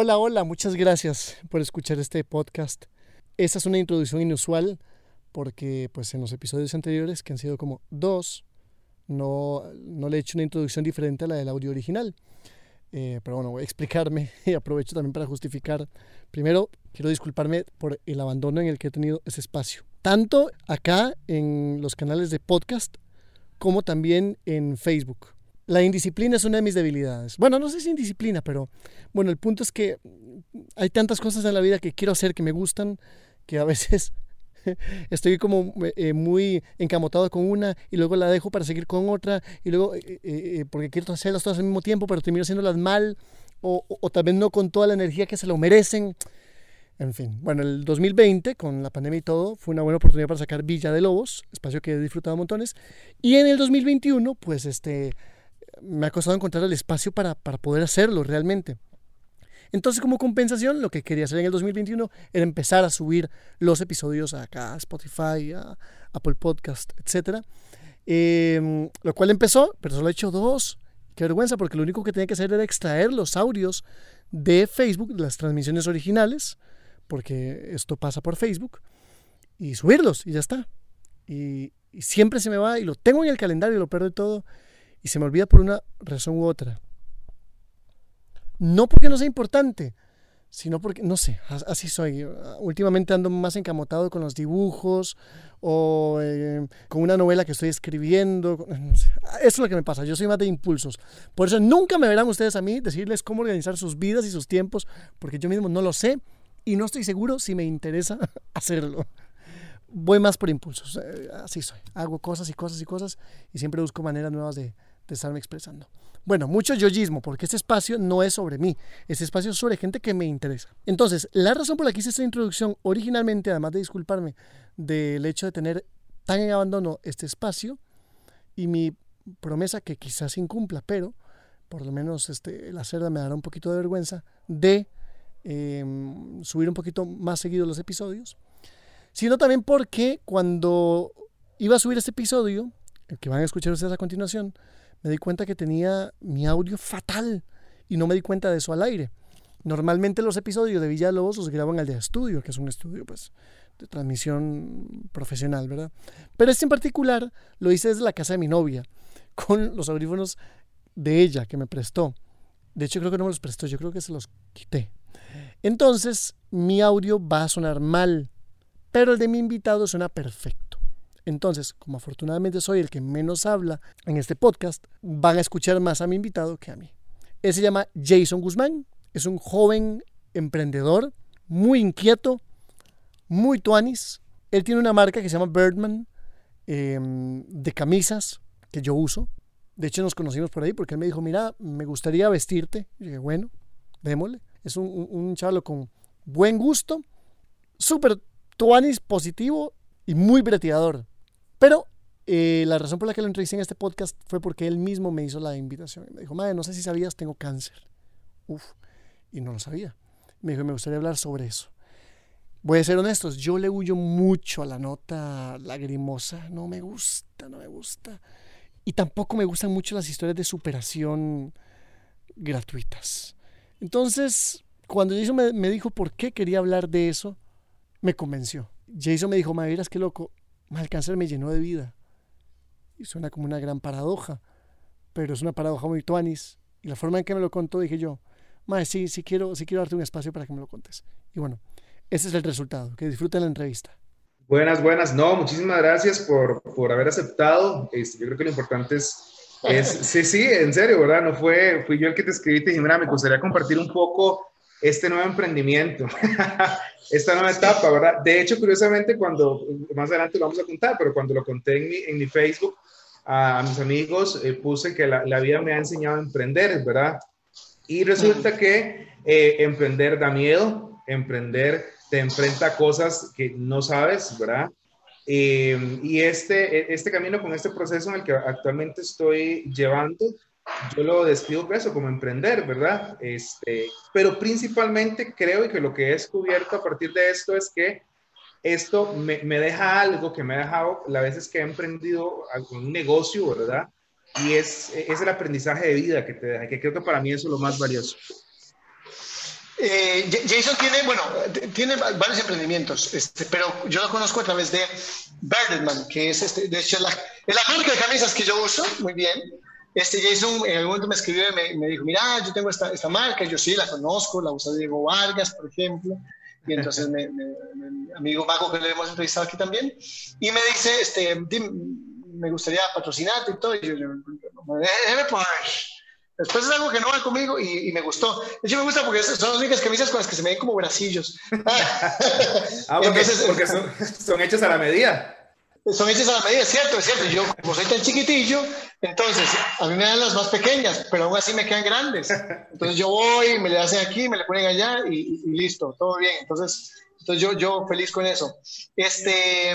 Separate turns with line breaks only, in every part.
Hola, hola, muchas gracias por escuchar este podcast. Esta es una introducción inusual porque pues en los episodios anteriores, que han sido como dos, no, no le he hecho una introducción diferente a la del audio original. Eh, pero bueno, voy a explicarme y aprovecho también para justificar. Primero, quiero disculparme por el abandono en el que he tenido ese espacio. Tanto acá en los canales de podcast como también en Facebook. La indisciplina es una de mis debilidades. Bueno, no sé si indisciplina, pero bueno, el punto es que hay tantas cosas en la vida que quiero hacer, que me gustan, que a veces estoy como eh, muy encamotado con una y luego la dejo para seguir con otra y luego eh, eh, porque quiero hacerlas todas al mismo tiempo, pero termino haciéndolas mal o, o, también no con toda la energía que se lo merecen. En fin, bueno, el 2020, con la pandemia y todo, fue una buena oportunidad para sacar Villa de Lobos, espacio que he disfrutado montones. Y en el 2021, pues este me ha costado encontrar el espacio para, para poder hacerlo realmente. Entonces, como compensación, lo que quería hacer en el 2021 era empezar a subir los episodios acá a Spotify, a Apple Podcast, etc. Eh, lo cual empezó, pero solo he hecho dos. Qué vergüenza, porque lo único que tenía que hacer era extraer los audios de Facebook, de las transmisiones originales, porque esto pasa por Facebook, y subirlos, y ya está. Y, siempre se me va, y lo tengo en el calendario, lo pierdo todo y se me olvida por una razón u otra. No porque no sea importante, sino porque, no sé, así soy. Últimamente ando más encamotado con los dibujos o eh, con una novela que estoy escribiendo. Eso es lo que me pasa, yo soy más de impulsos. Por eso nunca me verán ustedes a mí decirles cómo organizar sus vidas y sus tiempos, porque yo mismo no lo sé y no estoy seguro si me interesa hacerlo. Voy más por impulsos, eh, así soy. Hago cosas y cosas y cosas y siempre busco maneras nuevas de, de estarme expresando. Bueno, mucho yoyismo, porque este espacio no es sobre mí, este espacio es sobre gente que me interesa. Entonces, la razón por la que hice esta introducción originalmente, además de disculparme del hecho de tener tan en abandono este espacio y mi promesa que quizás incumpla, pero por lo menos este, la cerda me dará un poquito de vergüenza de em, subir un poquito más seguido los episodios, sino también porque cuando iba a subir este episodio, el que van a escuchar ustedes a continuación, me di cuenta que tenía mi audio fatal y no me di cuenta de eso al aire. Normalmente los episodios de Villalobos los graban al de estudio, que es un estudio pues de transmisión profesional, ¿verdad? Pero este en particular lo hice desde la casa de mi novia, con los audífonos de ella que me prestó. De hecho creo que no me los prestó, yo creo que se los quité. Entonces mi audio va a sonar mal, pero el de mi invitado suena perfecto. Entonces, como afortunadamente soy el que menos habla en este podcast, van a escuchar más a mi invitado que a mí. Él se llama Jason Guzmán, es un joven emprendedor, muy inquieto, muy tuanis. Él tiene una marca que se llama Birdman, em, de camisas que yo uso. De hecho, nos conocimos por ahí porque él me dijo, mira, me gustaría vestirte. Y dije, bueno, démosle. Es un, un, con buen gusto, súper tuanis, positivo y muy breteador. Pero eh, la razón por la que lo entrevisté en este podcast fue porque él mismo me hizo la invitación. Me dijo, madre, no sé si sabías, tengo cáncer. Uf, y no lo sabía. Me dijo, me gustaría hablar sobre eso. Voy a ser honestos, yo le huyo mucho a la nota lagrimosa. No me gusta, no me gusta. Y tampoco me gustan mucho las historias de superación gratuitas. Entonces, cuando Jason me, me dijo por qué quería hablar de eso, me convenció. Jason me dijo, madre, qué loco, el cáncer me llenó de vida. Y suena como una gran paradoja, pero es una paradoja muy tuanis. Y la forma en que me lo contó, dije yo, madre, sí, sí quiero, sí quiero darte un espacio para que me lo contes. Y bueno, ese es el resultado. Que disfruten la entrevista.
Buenas, buenas. No, muchísimas gracias por, por haber aceptado. Este, yo creo que lo importante es, es, sí, sí, en serio, ¿verdad? No fue, fui yo el que te escribí y te dije, mira, me gustaría compartir un poco este nuevo emprendimiento, esta nueva etapa, ¿verdad? De hecho, curiosamente, cuando, más adelante lo vamos a contar, pero cuando lo conté en mi, en mi Facebook a, mis amigos, eh, puse que la, la, vida me ha enseñado a emprender, ¿verdad? Y resulta que eh, emprender da miedo, emprender te enfrenta a cosas que no sabes, ¿verdad? Eh, y este, este camino con este proceso en el que actualmente estoy llevando, yo lo describo eso como emprender, ¿verdad? Este, pero principalmente creo que lo que he descubierto a partir de esto es que esto me, deja algo que me ha dejado las veces que he emprendido un negocio, ¿verdad? Y es, es el aprendizaje de vida que te deja, que creo que para mí eso es lo más valioso.
Eh, Jason tiene, bueno, tiene varios emprendimientos, este, pero yo lo conozco a través de Birdman, que es, este, de hecho, la, la marca de camisas que yo uso, muy bien. Este Jason en algún momento me escribió y me, dijo, mira, yo tengo esta, esta marca, yo sí la conozco, la usa Diego Vargas, por ejemplo, y entonces mi amigo Mago que le hemos entrevistado aquí también, y me dice, este, me gustaría patrocinarte y todo, y yo, yo Después es algo que no va conmigo y, me gustó. De hecho, me gusta porque son las únicas camisas con las que se me ven como bracillos.
ah, porque, porque son, son hechas a la medida.
Son hechas a la medida, es cierto, es cierto. Yo, como soy tan chiquitillo, entonces a mí me dan las más pequeñas, pero aún así me quedan grandes. Entonces yo voy, me le hacen aquí, me le ponen allá y, y listo, todo bien. Entonces, entonces yo, yo feliz con eso. Este.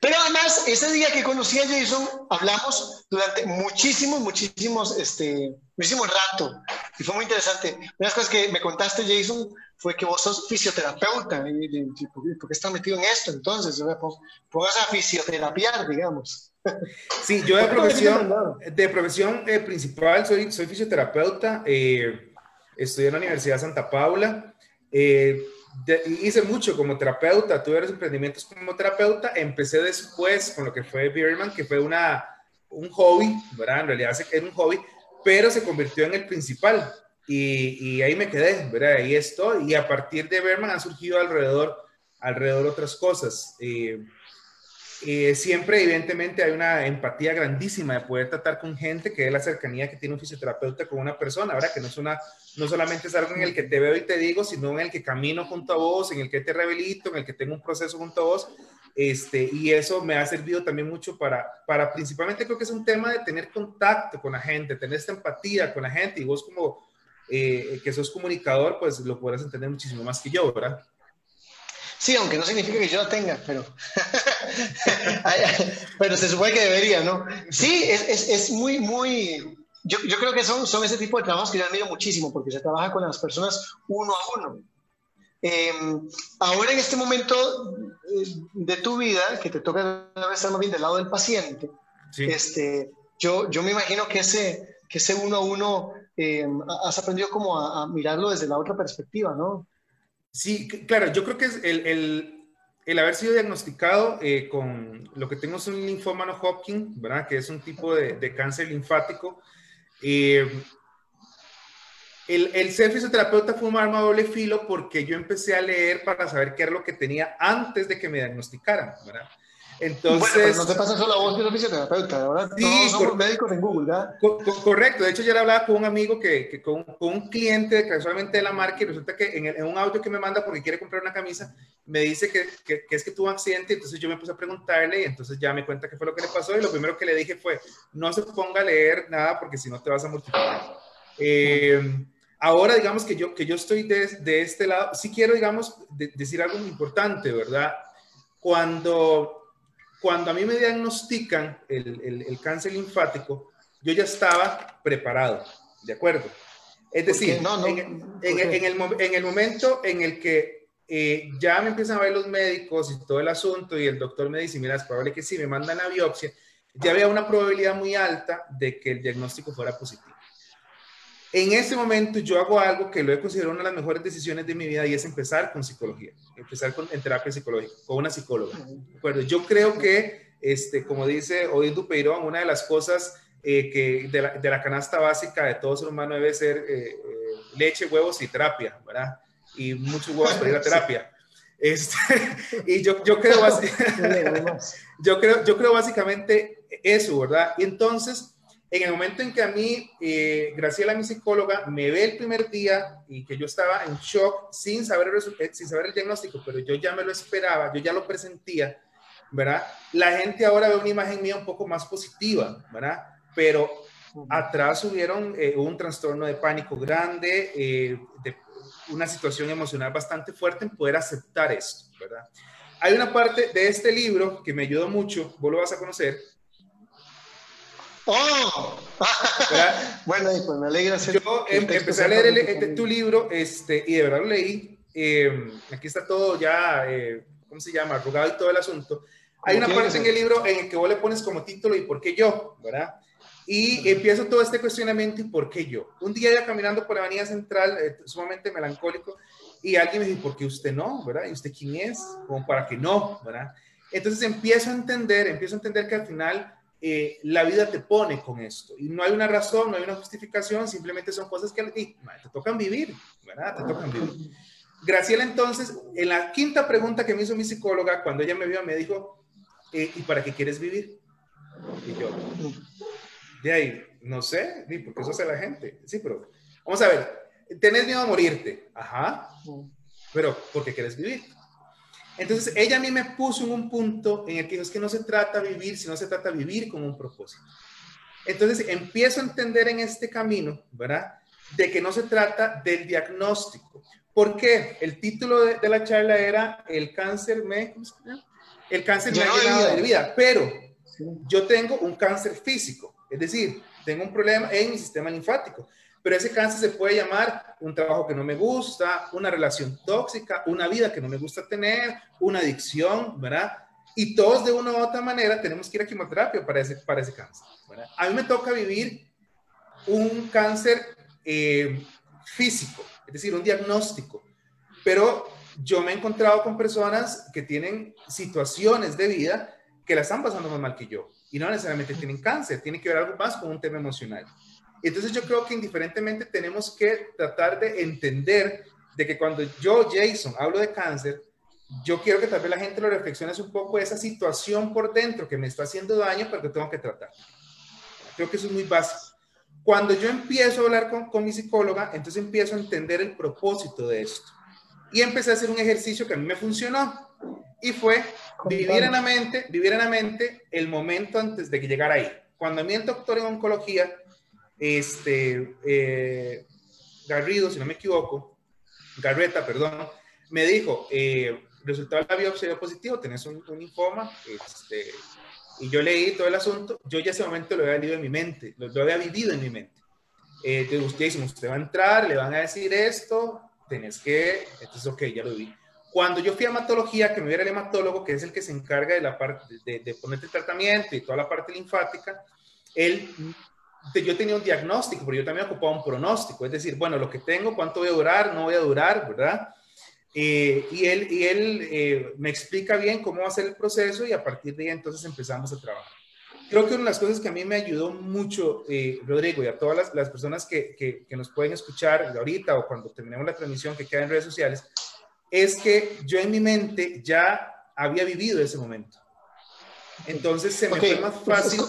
Pero además, ese día que conocí a Jason, hablamos durante muchísimos, muchísimos, este, muchísimo rato. Y fue muy interesante. Una de las cosas que me contaste, Jason, fue que vos sos fisioterapeuta. Y, ¿Por qué estás metido en esto? Entonces, pongas a fisioterapiar, digamos.
Sí, yo de profesión, de profesión eh, principal soy, soy fisioterapeuta. Eh, estudié en la Universidad de Santa Paula. Eh, hice mucho como terapeuta, tuve los emprendimientos como terapeuta, empecé después con lo que fue Beerman, que fue una, un hobby, ¿verdad? En realidad era un hobby, pero se convirtió en el principal y, ahí me quedé, ¿verdad? Ahí estoy y a partir de Beerman han surgido alrededor, alrededor otras cosas. Eh, eh, siempre, evidentemente, hay una empatía grandísima de poder tratar con gente, que es la cercanía que tiene un fisioterapeuta con una persona, ahora que no es una, no solamente es algo en el que te veo y te digo, sino en el que camino junto a vos, en el que te rehabilito, en el que tengo un proceso junto a vos, este, y eso me ha servido también mucho para, para, principalmente creo que es un tema de tener contacto con la gente, tener esta empatía con la gente, y vos como eh, que sos comunicador, pues lo podrás entender muchísimo más que yo, ¿verdad?
Sí, aunque no significa que yo la tenga, pero, pero se supone que debería, ¿no? Sí, es, es, es muy, muy... Yo, yo, creo que son, son ese tipo de trabajos que yo admiro muchísimo, porque se trabaja con las personas uno a uno. Em, ahora en este momento eh, de tu vida, que te toca estar más bien del lado del paciente, este, yo, yo me imagino que ese, que ese uno a uno em, has aprendido como a, a mirarlo desde la otra perspectiva, ¿no?
Sí, claro, yo creo que es el, el, el haber sido diagnosticado eh, con lo que tengo es un linfoma no Hodgkin, ¿verdad? Que es un tipo de, de cáncer linfático. Eh, el, el, ser fisioterapeuta fue un arma doble filo porque yo empecé a leer para saber qué era lo que tenía antes de que me diagnosticaran, ¿verdad? Entonces,
no te pasa solo a vos que fisioterapeuta, ahora sí, todos somos médicos en Google, ¿verdad?
correcto, de hecho le hablaba con un amigo que, que con, con, un cliente casualmente de la marca y resulta que en, en, un audio que me manda porque quiere comprar una camisa, me dice que, que, que, es que tuvo un accidente, entonces yo me puse a preguntarle y entonces ya me cuenta qué fue lo que le pasó y lo primero que le dije fue, no se ponga a leer nada porque si no te vas a multiplicar. Eh, ahora digamos que yo, que yo estoy de, de este lado, sí quiero digamos de, decir algo muy importante, ¿verdad? Cuando cuando a mí me diagnostican el, el, cáncer linfático, yo ya estaba preparado, ¿de acuerdo? Es decir, no, en, en, en, el, en, el, momento en el que eh, ya me empiezan a ver los médicos y todo el asunto y el doctor me dice, mira, es probable que sí, me mandan la biopsia, ya había una probabilidad muy alta de que el diagnóstico fuera positivo. En ese momento yo hago algo que lo he considerado una de las mejores decisiones de mi vida y es empezar con psicología, empezar con, en terapia psicológica, con una psicóloga. ¿de Yo creo que, este, como dice Odín Dupeirón, una de las cosas eh, que de la, de la, canasta básica de todo ser humano debe ser eh, eh, leche, huevos y terapia, ¿verdad? Y muchos huevos para ir a terapia. Este, y yo, yo, creo, yo, creo, yo creo básicamente eso, ¿verdad? Y entonces en el momento en que a mí, eh, Graciela, mi psicóloga, me ve el primer día y que yo estaba en shock sin saber, el, eh, sin saber el diagnóstico, pero yo ya me lo esperaba, yo ya lo presentía, ¿verdad? La gente ahora ve una imagen mía un poco más positiva, ¿verdad? Pero atrás hubieron eh, un trastorno de pánico grande, eh, de una situación emocional bastante fuerte en poder aceptar esto, ¿verdad? Hay una parte de este libro que me ayudó mucho, vos lo vas a conocer,
¡Oh! bueno, pues me alegra.
Yo em, empecé a leer el, tu libro este, y de verdad lo leí. Eh, aquí está todo ya, eh, ¿cómo se llama? Arrugado y todo el asunto. Hay una parte en el libro en el que vos le pones como título y por qué yo, ¿verdad? Y empiezo todo este cuestionamiento, ¿y por qué yo? Un día ya caminando por la Avenida Central, eh, sumamente melancólico, y alguien me dice, ¿por qué usted no? ¿Verdad? ¿Y usted quién es? Como para que no, ¿verdad? Entonces empiezo a entender, empiezo a entender que al final eh, la vida te pone con esto. Y no hay una razón, no hay una justificación, simplemente son cosas que te tocan vivir, ¿verdad? Te tocan vivir. Graciela entonces, en la quinta pregunta que me hizo mi psicóloga, cuando ella me vio, me dijo, eh, ¿y para qué quieres vivir? Y yo, de ahí, no sé, porque eso hace la gente. Sí, pero vamos a ver, tenés miedo a morirte, ajá, pero ¿por qué quieres vivir? Entonces ella a mí me puso en un punto en el que es que no se trata de vivir, sino se trata de vivir con un propósito. Entonces empiezo a entender en este camino, ¿verdad? De que no se trata del diagnóstico. ¿Por qué? El título de, la charla era El cáncer me... El cáncer me ha llenado de vida, pero yo tengo un cáncer físico. Es decir, tengo un problema en mi sistema linfático, pero ese cáncer se puede llamar un trabajo que no me gusta, una relación tóxica, una vida que no me gusta tener, una adicción, ¿verdad? Y todos de una u otra manera tenemos que ir a quimioterapia para ese, para ese cáncer. ¿verdad? A mí me toca vivir un cáncer eh, físico, es decir, un diagnóstico, pero yo me he encontrado con personas que tienen situaciones de vida que la están pasando más mal que yo y no necesariamente tienen cáncer, tiene que ver algo más con un tema emocional. Entonces yo creo que indiferentemente tenemos que tratar de entender de que cuando yo, Jason, hablo de cáncer, yo quiero que tal vez la gente lo reflexione un poco esa situación por dentro que me está haciendo daño, pero que tengo que tratar. Creo que eso es muy básico. Cuando yo empiezo a hablar con, con mi psicóloga, entonces empiezo a entender el propósito de esto. Y empecé a hacer un ejercicio que a mí me funcionó y fue vivir en la mente, vivir en la mente el momento antes de que llegara ahí. Cuando a mí el doctor en oncología, este, eh, Garrido, si no me equivoco, Garreta, perdón, me dijo, eh, resultado de la biopsia positivo, tenés un, un linfoma, este, y yo leí todo el asunto, yo ya ese momento lo había leído en mi mente, lo, había vivido en mi mente. Eh, entonces usted dice, usted va a entrar, le van a decir esto, tenés que, entonces ok, ya lo vi. Cuando yo fui a hematología, que me viera el hematólogo, que es el que se encarga de la parte de, de ponerte el tratamiento y toda la parte linfática, él, yo tenía un diagnóstico, pero yo también ocupaba un pronóstico, es decir, bueno, lo que tengo, cuánto voy a durar, no voy a durar, ¿verdad? Eh, y él, y él eh, me explica bien cómo va a ser el proceso y a partir de ahí entonces empezamos a trabajar. Creo que una de las cosas que a mí me ayudó mucho, eh, Rodrigo, y a todas las, las personas que, que, que, nos pueden escuchar ahorita o cuando terminemos la transmisión que queda en redes sociales, es que yo en mi mente ya había vivido ese momento. Entonces se me fue más fácil.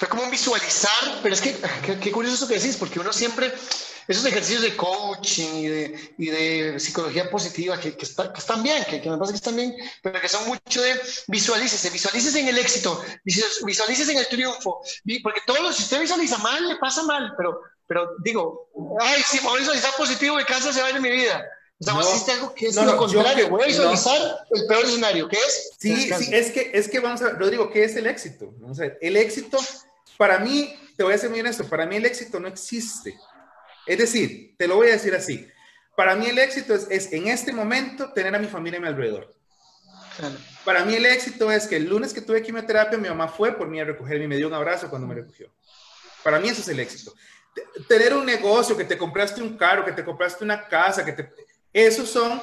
Fue como visualizar, pero es que qué, curioso eso que decís, porque uno siempre, esos ejercicios de coaching y de, y de psicología positiva que, que, están bien, que, me parece que están bien, pero que son mucho de visualícese, visualícese en el éxito, visualícese en el triunfo, porque todo lo, si usted visualiza mal, le pasa mal, pero, pero digo, ay, si voy a visualizar positivo, el cáncer se va a ir de mi vida no, algo que es lo contrario. Voy a visualizar el peor escenario, ¿qué es?
Sí, sí, es que, es que vamos a ver, Rodrigo, ¿qué es el éxito? Vamos a ver, el éxito, para mí, te voy a ser muy honesto, para mí el éxito no existe. Es decir, te lo voy a decir así. Para mí el éxito es, es en este momento tener a mi familia a mi alrededor. Para mí el éxito es que el lunes que tuve quimioterapia, mi mamá fue por mí a recogerme y me dio un abrazo cuando me recogió. Para mí eso es el éxito. Tener un negocio, que te compraste un carro, que te compraste una casa, que te esos son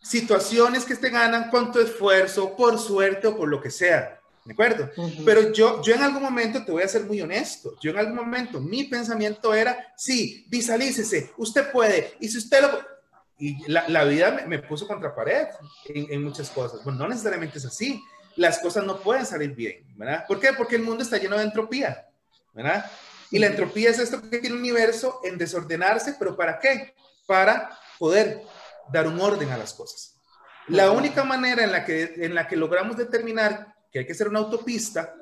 situaciones que te ganan con tu esfuerzo, por suerte o por lo que sea. ¿De acuerdo? Pero yo, yo en algún momento, te voy a ser muy honesto, yo en algún momento, mi pensamiento era, sí, visualícese, usted puede, y si usted lo... Y la, la vida me, puso contra pared en, en, muchas cosas. Bueno, no necesariamente es así. Las cosas no pueden salir bien, ¿verdad? ¿Por qué? Porque el mundo está lleno de entropía, ¿verdad? Y la entropía es esto que tiene un universo en desordenarse, pero ¿para qué? Para poder dar un orden a las cosas. La única manera en la que, en la que logramos determinar que hay que hacer una autopista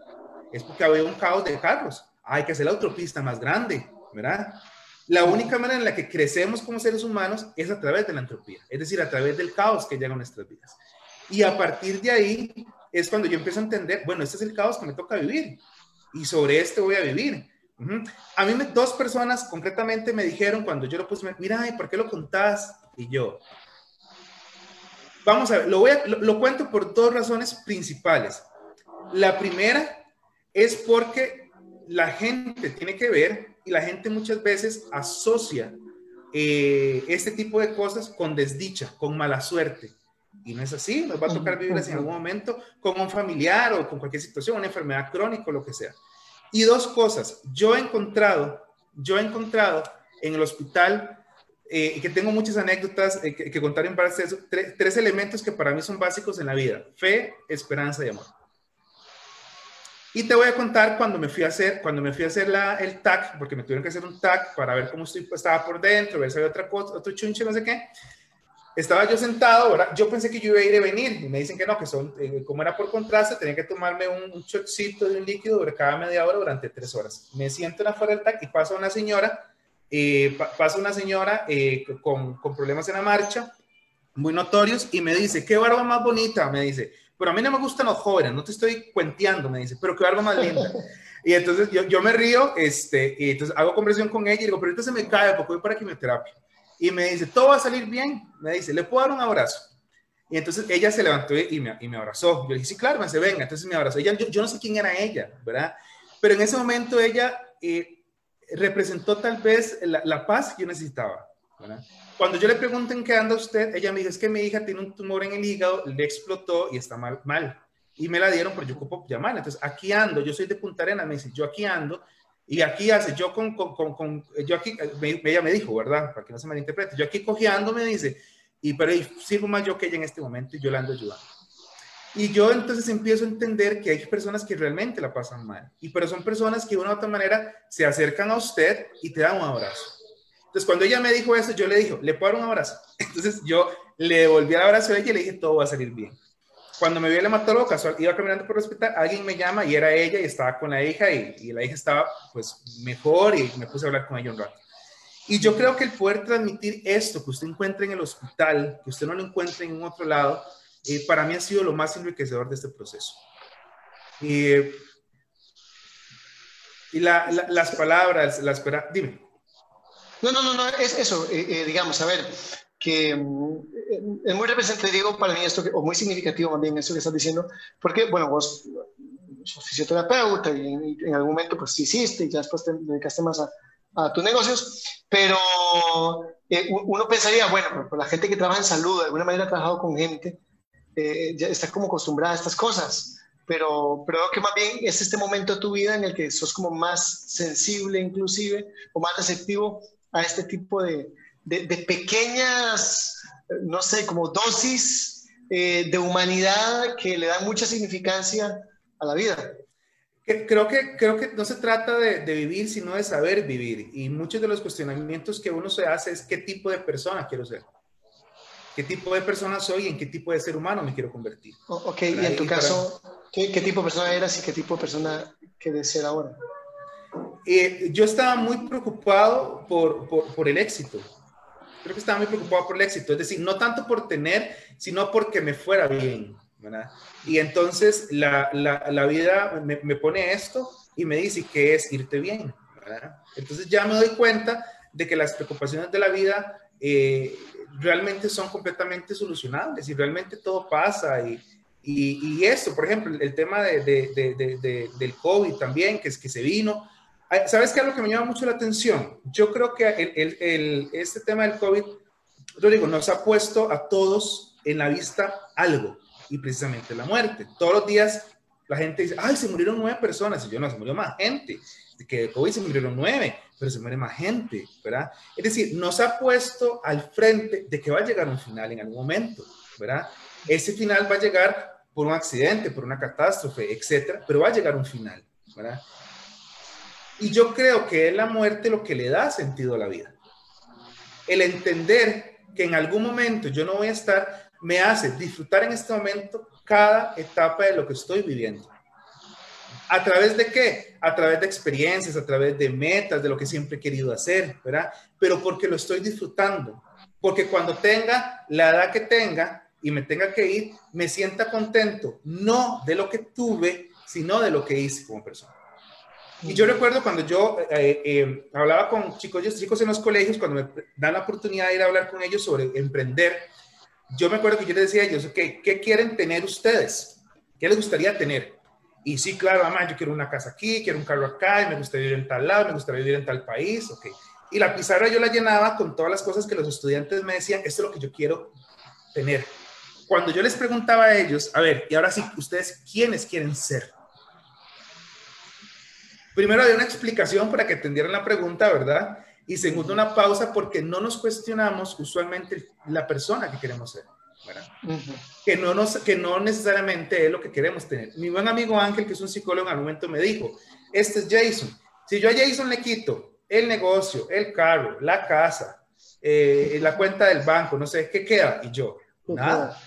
es porque había un caos de carros. Hay que hacer la autopista más grande, ¿verdad? La única manera en la que crecemos como seres humanos es a través de la entropía, es decir, a través del caos que llega a nuestras vidas. Y a partir de ahí es cuando yo empiezo a entender, bueno, este es el caos que me toca vivir y sobre este voy a vivir. A mí me, dos personas concretamente me dijeron cuando yo lo puse, mira, ¿y por qué lo contás? Y yo, vamos a ver, lo, voy a, lo, cuento por dos razones principales. La primera es porque la gente tiene que ver y la gente muchas veces asocia eh, este tipo de cosas con desdicha, con mala suerte. Y no es así, nos va a tocar vivir en algún momento con un familiar o con cualquier situación, una enfermedad crónica o lo que sea. Y dos cosas, yo he encontrado, yo he encontrado en el hospital, eh, que tengo muchas anécdotas eh, que, contar en base a eso, tres elementos que para mí son básicos en la vida, fe, esperanza y amor. Y te voy a contar cuando me fui a hacer, cuando me fui a hacer la, el TAC, porque me tuvieron que hacer un TAC para ver cómo estoy, estaba por dentro, ver si había otra cosa, otro chunche, no sé qué. Estaba yo sentado, ¿verdad? yo pensé que yo iba a ir y venir, y me dicen que no, que son, eh, como era por contraste, tenía que tomarme un, un de un líquido cada media hora durante tres horas. Me siento afuera del TAC y pasa una señora, eh, pasa una señora eh, con, con problemas en la marcha, muy notorios, y me dice, qué barba más bonita, me dice, pero a mí no me gustan los jóvenes, no te estoy cuenteando, me dice, pero qué barba más linda. Y entonces yo, yo me río, este, y entonces hago conversación con ella y digo, pero ahorita se me cae porque voy para quimioterapia. Y me dice, todo va a salir bien. Me dice, ¿le puedo dar un abrazo? Y entonces ella se levantó y me, y me abrazó. Yo le dije, sí, claro, me dice, venga. Entonces me abrazó. Ella, yo, yo, no sé quién era ella, ¿verdad? Pero en ese momento ella eh, representó tal vez la, la, paz que yo necesitaba, ¿verdad? Cuando yo le pregunté en qué anda usted, ella me dijo, es que mi hija tiene un tumor en el hígado, le explotó y está mal, mal. Y me la dieron, pero yo ocupo llamar. Entonces, aquí ando, yo soy de Punta Arenas, me dice, yo aquí ando, y aquí hace, yo con, con, con, yo aquí, ella me dijo, ¿verdad? Para que no se malinterprete, yo aquí cojeando me dice, y pero sirvo más yo que ella en este momento y yo la ando ayudando. Y yo entonces empiezo a entender que hay personas que realmente la pasan mal, y pero son personas que de una u otra manera se acercan a usted y te dan un abrazo. Entonces, cuando ella me dijo eso, yo le dije, ¿le puedo dar un abrazo? Entonces, yo le devolví el abrazo a ella y le dije, todo va a salir bien. Cuando me vio el hematólogo casual, iba caminando por el hospital, alguien me llama y era ella y estaba con la hija y, y la hija estaba pues mejor y me puse a hablar con ella un rato. Y yo creo que el poder transmitir esto que usted encuentra en el hospital, que usted no lo encuentre en otro lado, eh, para mí ha sido lo más enriquecedor de este proceso. Y, y la, las palabras, la espera, dime.
No, no, no, no, es eso, eh, eh, digamos, a ver, que mm, es muy representativo para mí esto, o muy significativo también esto que estás diciendo, porque, bueno, vos sos fisioterapeuta y en, algún momento pues hiciste y ya después te dedicaste más a, a tus negocios, pero eh, uno pensaría, bueno, pues la gente que trabaja en salud, de alguna manera ha trabajado con gente, ya está como acostumbrada a estas cosas, pero, pero que más bien es este momento de tu vida en el que sos como más sensible inclusive, o más receptivo a este tipo de, de, pequeñas, no sé, como dosis eh, de humanidad que le dan mucha significancia a la vida.
Creo que, creo que no se trata de, de, vivir, sino de saber vivir. Y muchos de los cuestionamientos que uno se hace es qué tipo de persona quiero ser. ¿Qué tipo de persona soy y en qué tipo de ser humano me quiero convertir?
ok, y en tu caso, ¿qué, ¿qué, tipo de persona eras y qué tipo de persona quieres ser ahora?
Eh, yo estaba muy preocupado por, por, el éxito. Creo que estaba muy preocupado por el éxito. Es decir, no tanto por tener, sino porque me fuera bien. ¿verdad? Y entonces la, la, vida me, me, pone esto y me dice que es irte bien. ¿verdad? Entonces ya me doy cuenta de que las preocupaciones de la vida eh, realmente son completamente solucionables y realmente todo pasa y, y, y esto, por ejemplo, el tema de, de, de, del COVID también, que es que se vino, ¿Sabes qué es lo que me llama mucho la atención? Yo creo que este tema del COVID, digo, nos ha puesto a todos en la vista algo, y precisamente la muerte. Todos los días la gente dice, ay, se murieron nueve personas, y yo no, se murió más gente, que de COVID se murieron nueve, pero se muere más gente, ¿verdad? Es decir, nos ha puesto al frente de que va a llegar un final en algún momento, ¿verdad? Ese final va a llegar por un accidente, por una catástrofe, etcétera, pero va a llegar un final, ¿verdad? Y yo creo que es la muerte lo que le da sentido a la vida. El entender que en algún momento yo no voy a estar, me hace disfrutar en este momento cada etapa de lo que estoy viviendo. ¿A través de qué? A través de experiencias, a través de metas, de lo que siempre he querido hacer, ¿verdad? Pero porque lo estoy disfrutando. Porque cuando tenga la edad que tenga y me tenga que ir, me sienta contento, no de lo que tuve, sino de lo que hice como persona. Y yo recuerdo cuando yo eh, eh, hablaba con chicos, chicos en los colegios, cuando me dan la oportunidad de ir a hablar con ellos sobre emprender, yo me acuerdo que yo les decía a ellos, okay, ¿qué quieren tener ustedes? ¿Qué les gustaría tener? Y sí, claro, mamá, yo quiero una casa aquí, quiero un carro acá, y me gusta vivir en tal lado, me gusta vivir en tal país, ok. Y la pizarra yo la llenaba con todas las cosas que los estudiantes me decían, esto es lo que yo quiero tener. Cuando yo les preguntaba a ellos, a ver, y ahora sí, ustedes, ¿quiénes quieren ser? Primero había una explicación para que entendieran la pregunta, ¿verdad? Y segundo, una pausa porque no nos cuestionamos usualmente la persona que queremos ser. ¿verdad? que, no nos, que no necesariamente es lo que queremos tener. Mi buen amigo Ángel, que es un psicólogo, en algún momento me dijo, este es Jason. Si yo a Jason le quito el negocio, el carro, la casa, eh, la cuenta del banco, no sé, ¿qué queda? Y yo, nada.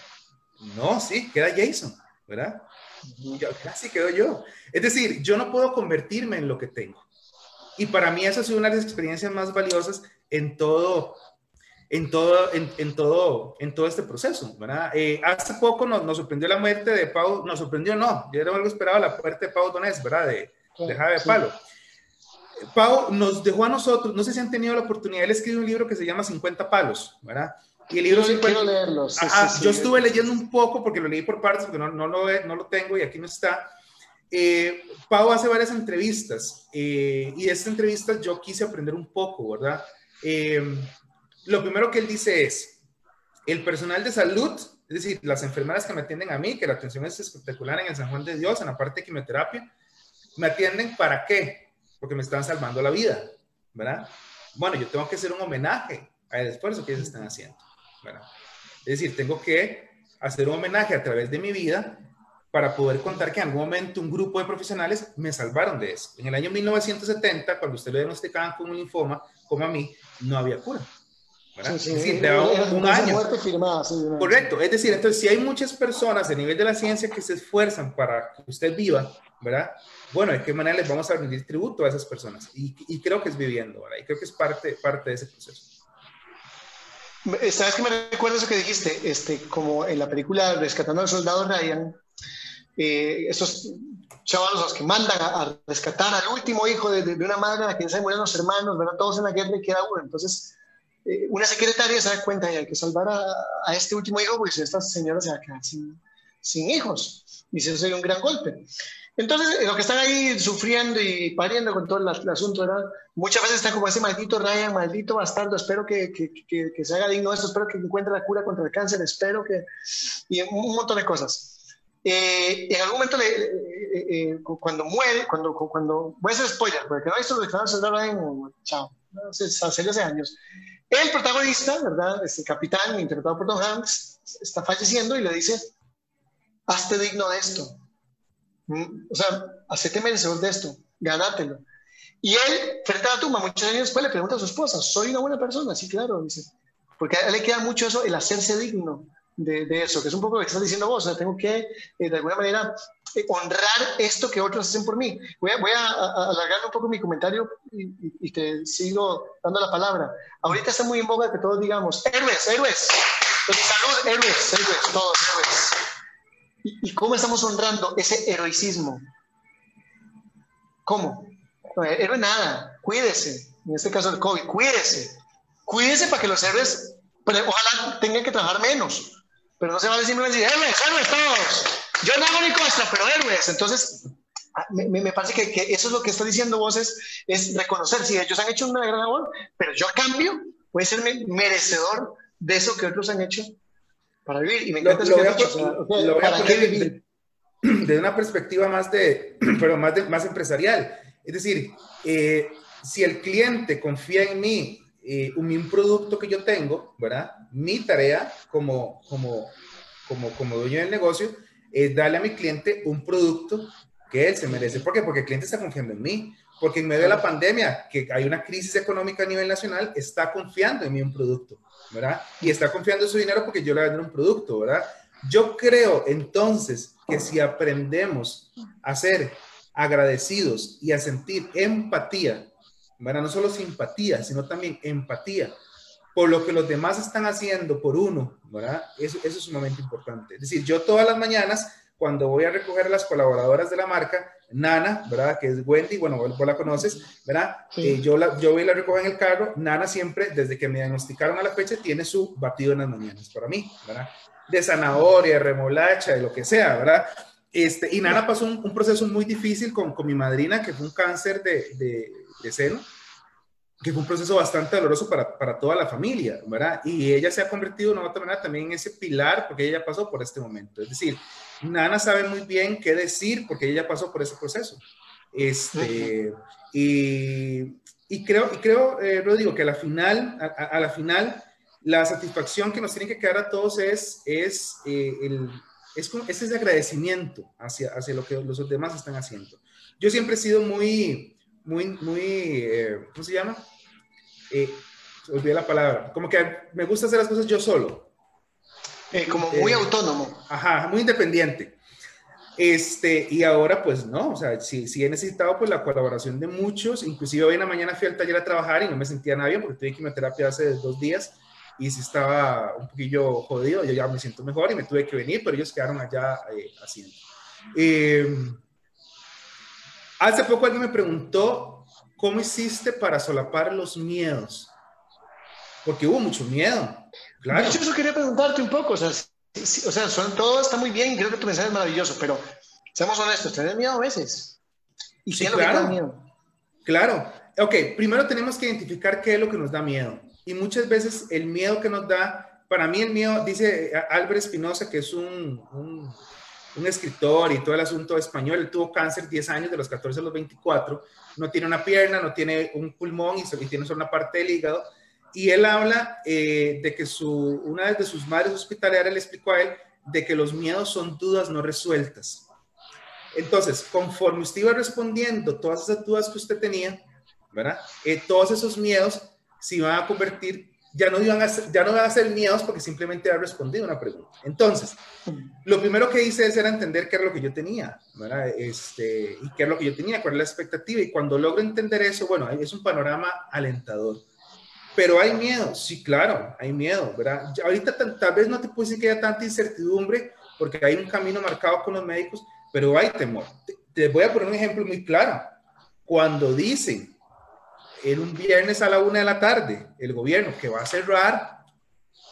No, sí, queda Jason, ¿verdad? Yo, casi quedo yo. Es decir, yo no puedo convertirme en lo que tengo. Y para mí esa ha sido una de las experiencias más valiosas en todo, en todo, en, todo, en todo este proceso, ¿verdad? Eh, hace poco nos, nos, sorprendió la muerte de Pau, nos sorprendió, no, yo era algo esperado la muerte de Pau Donés, ¿verdad? De, de Javi Palo. Pau nos dejó a nosotros, no sé si han tenido la oportunidad, él escribió un libro que se llama 50 palos, ¿verdad?
Y el libro quiero, leerlo.
yo estuve leyendo un poco porque lo leí por partes, porque no, no, lo, no lo tengo y aquí no está. Eh, Pau hace varias entrevistas eh, y de esta entrevista yo quise aprender un poco, ¿verdad? Eh, lo primero que él dice es, el personal de salud, es decir, las enfermeras que me atienden a mí, que la atención es espectacular en el San Juan de Dios, en la parte de quimioterapia, me atienden para qué? Porque me están salvando la vida, ¿verdad? Bueno, yo tengo que hacer un homenaje al esfuerzo que ellos están haciendo. Es decir, tengo que hacer un homenaje a través de mi vida para poder contar que en algún momento un grupo de profesionales me salvaron de eso. En el año 1970, cuando usted lo diagnosticaban con un linfoma, como a mí, no había cura. ¿verdad? es decir, un año. Correcto. Es decir, entonces, si hay muchas personas a nivel de la ciencia que se esfuerzan para que usted viva, ¿verdad? Bueno, ¿de qué manera les vamos a rendir tributo a esas personas? Y, y creo que es viviendo, ¿verdad? Y creo que es parte, parte de ese proceso.
¿Sabes qué me recuerda eso que dijiste? Este, como en la película Rescatando al Soldado Ryan, eh, esos chavalos los que mandan a, rescatar al último hijo de, de, una madre a la que se murieron los hermanos, ¿verdad? Todos en la guerra y queda uno. Entonces, eh, una secretaria se da cuenta y hay que salvar a, a, este último hijo porque si esta señora se va a quedar sin, sin hijos. Y eso sería un gran golpe. Entonces, los que están ahí sufriendo y pariendo con todo el, asunto, ¿verdad? Muchas veces está como ese maldito Ryan, maldito bastardo, espero que, que, que, se haga digno de esto, espero que encuentre la cura contra el cáncer, espero que... y un montón de cosas. Eh, en algún momento, le, eh, eh, cuando muere, cuando, cuando... Voy a hacer spoiler, porque no he visto lo se en... Chao, hace, hace años. El protagonista, ¿verdad? Este capitán, interpretado por Tom Hanks, está falleciendo y le dice, hazte digno de esto o sea, hacete merecedor de esto, ganátelo. Y él, frente a la tumba, muchos años después le pregunta a su esposa, ¿soy una buena persona? Sí, claro, dice. Porque a él le queda mucho eso, el hacerse digno de, de eso, que es un poco lo que estás diciendo vos. O sea, tengo que, eh, de alguna manera, eh, honrar esto que otros hacen por mí. Voy a, voy a, alargar un poco mi comentario y, y, te sigo dando la palabra. Ahorita está muy en boga que todos digamos, héroes, héroes, salud, héroes, héroes, todos héroes. ¿Y, cómo estamos honrando ese heroicismo? ¿Cómo? No, héroe nada, cuídese. En este caso el COVID, cuídese. Cuídese para que los héroes, ojalá tengan que trabajar menos. Pero no se va a decir, héroes, héroes todos. Yo no hago ni costa, pero héroes. Entonces, ah, me, parece que, eso es lo que está diciendo vos, es, es reconocer, si ellos han hecho una gran labor, pero yo a cambio voy a ser merecedor de eso que otros han hecho para vivir. Y me encanta lo,
lo desde una perspectiva más de, pero más, de, más empresarial. Es decir, eh, si el cliente confía en mí, eh, un, producto que yo tengo, ¿verdad? Mi tarea como, como, como, como dueño del negocio es darle a mi cliente un producto que él se merece. ¿Por qué? Porque el cliente está confiando en mí. Porque en medio de la pandemia, que hay una crisis económica a nivel nacional, está confiando en mí un producto. ¿verdad? Y está confiando su dinero porque yo le a un producto, ¿verdad? Yo creo entonces que si aprendemos a ser agradecidos y a sentir empatía, ¿verdad? No solo simpatía, sino también empatía por lo que los demás están haciendo por uno, ¿verdad? Eso, eso es sumamente importante. Es decir, yo todas las mañanas, cuando voy a recoger a las colaboradoras de la marca, Nana, ¿verdad? Que es Wendy, bueno, vos, la conoces, ¿verdad? Eh, yo, la, yo voy y la recojo en el carro. Nana siempre, desde que me diagnosticaron a la fecha, tiene su batido en las mañanas para mí, ¿verdad? De zanahoria, remolacha, de lo que sea, ¿verdad? Este, y Nana pasó un, proceso muy difícil con, con, mi madrina, que fue un cáncer de, de, de seno, que fue un proceso bastante doloroso para, para, toda la familia, ¿verdad? Y ella se ha convertido de una otra manera también en ese pilar, porque ella pasó por este momento. Es decir, Nana sabe muy bien qué decir, porque ella pasó por ese proceso. Este, y, y, creo, y creo eh, Rodrigo, que a la final, a, a, la final, la satisfacción que nos tiene que quedar a todos es, es eh, el es, es ese agradecimiento hacia, hacia lo que los demás están haciendo. Yo siempre he sido muy, muy, muy, eh, ¿cómo se llama? Eh, olvidé la palabra. Como que me gusta hacer las cosas yo solo.
Eh, como muy eh, autónomo.
Ajá, muy independiente. Este, y ahora pues no, o sea, sí, sí, he necesitado pues la colaboración de muchos, inclusive hoy en la mañana fui al taller a trabajar y no me sentía nada bien porque tuve quimioterapia hace dos días y si estaba un poquillo jodido, yo ya me siento mejor y me tuve que venir, pero ellos quedaron allá eh, haciendo. Eh, hace poco alguien me preguntó, ¿cómo hiciste para solapar los miedos? Porque hubo mucho miedo, claro.
Yo eso quería preguntarte un poco, o sea, o sea son, todo está muy bien, creo que tu mensaje es maravilloso, pero seamos honestos, ¿tenés miedo a veces?
¿Y sí, qué claro. es lo que da miedo? Claro. Ok, primero tenemos que identificar qué es lo que nos da miedo. Y muchas veces el miedo que nos da, para mí el miedo, dice Álvaro Espinosa, que es un, un, un, escritor y todo el asunto español, él tuvo cáncer 10 años, de los 14 a los 24, no tiene una pierna, no tiene un pulmón y, tiene solo una parte del hígado. Y él habla eh, de que su, una de sus madres hospitalarias le explicó a él de que los miedos son dudas no resueltas. Entonces, conforme usted iba respondiendo todas esas dudas que usted tenía, ¿verdad? Eh, todos esos miedos se iban a convertir, ya no, iban a ser, ya no van a ser miedos porque simplemente había respondido una pregunta. Entonces, lo primero que hice era entender qué era lo que yo tenía, ¿verdad? Este, y qué era lo que yo tenía, cuál era la expectativa. Y cuando logro entender eso, bueno, es un panorama alentador. Pero hay miedo, sí, claro, hay miedo, ¿verdad? Ahorita tal, tal vez no te puedo decir que haya tanta incertidumbre porque hay un camino marcado con los médicos, pero hay temor. Te, te voy a poner un ejemplo muy claro. Cuando dicen en un viernes a la una de la tarde, el gobierno que va a cerrar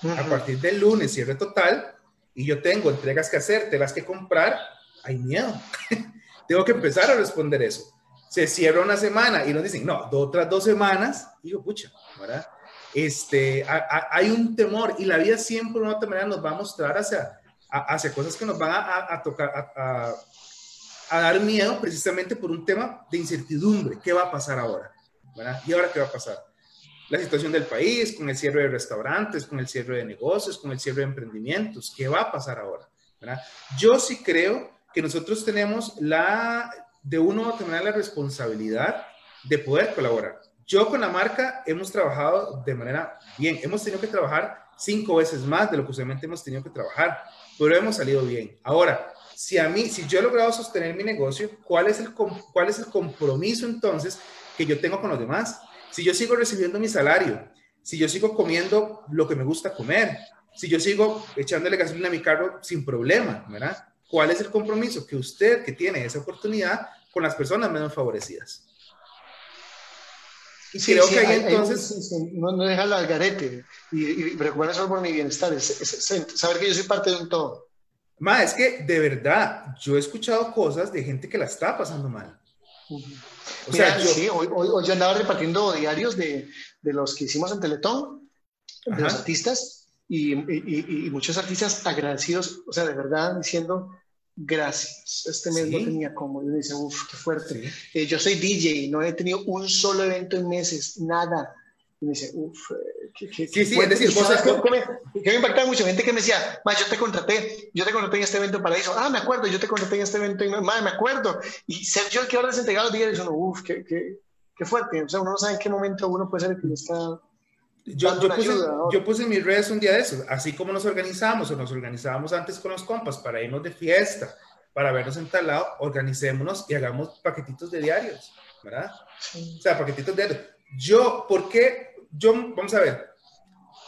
a partir del lunes, cierre total, y yo tengo entregas que hacer, telas que comprar, hay miedo. tengo que empezar a responder eso. Se cierra una semana y nos dicen, no, otras dos semanas, y digo, pucha, ¿verdad? Este, a, a, hay un temor y la vida siempre de una otra manera nos va a mostrar hacia, hacia cosas que nos van a, tocar, a, dar miedo precisamente por un tema de incertidumbre. ¿Qué va a pasar ahora? ¿verdad? ¿Y ahora qué va a pasar? La situación del país, con el cierre de restaurantes, con el cierre de negocios, con el cierre de emprendimientos, ¿qué va a pasar ahora? Yo sí creo que nosotros tenemos la, de uno u otra manera, la responsabilidad de poder colaborar. Yo con la marca hemos trabajado de manera bien, hemos tenido que trabajar cinco veces más de lo que usualmente hemos tenido que trabajar, pero hemos salido bien. Ahora, si a mí, si yo he logrado sostener mi negocio, ¿cuál es el, cuál es el compromiso entonces que yo tengo con los demás. Si yo sigo recibiendo mi salario, si yo sigo comiendo lo que me gusta comer, si yo sigo echándole gasolina a mi carro sin problema, ¿verdad? ¿Cuál es el compromiso que usted que tiene esa oportunidad con las personas menos favorecidas?
Y sí, creo sí, que ahí entonces... Hay, no, no dejarlo al garete y, y preocuparme por mi bienestar, es, es, es, saber que yo soy parte de un todo.
Ma, es que de verdad, yo he escuchado cosas de gente que la está pasando mal.
Uh -huh. O Mira, sea, yo, sí, hoy, hoy, hoy, andaba repartiendo diarios de, de, los que hicimos en Teletón, de Ajá. los artistas, y, y, muchos artistas agradecidos, o sea, de verdad diciendo gracias. Este mes sí. no tenía como, y uno dice, uff, qué fuerte. Sí. Eh, yo soy DJ, no he tenido un solo evento en meses, nada. Y me dice, uff, eh, qué, qué,
sí, sí, es decir, vos
sabes que, me, que me impactaba mucho gente que me decía, ma, yo te contraté, yo te contraté en este evento en Paraíso, ah, me acuerdo, yo te contraté en este evento, en, ma, me acuerdo, y ser yo el que ahora desentregado los días, uno, uff, qué, qué, qué fuerte, o sea, uno no sabe en qué momento uno puede ser el que le está
yo, yo, puse, ayuda, ¿no? yo, puse, en mis redes un día de eso, así como nos organizamos o nos organizábamos antes con los compas para irnos de fiesta, para vernos en tal lado, organicémonos y hagamos paquetitos de diarios, ¿verdad? Sí. O sea, paquetitos de diarios. Yo, ¿por qué? Yo, vamos a ver,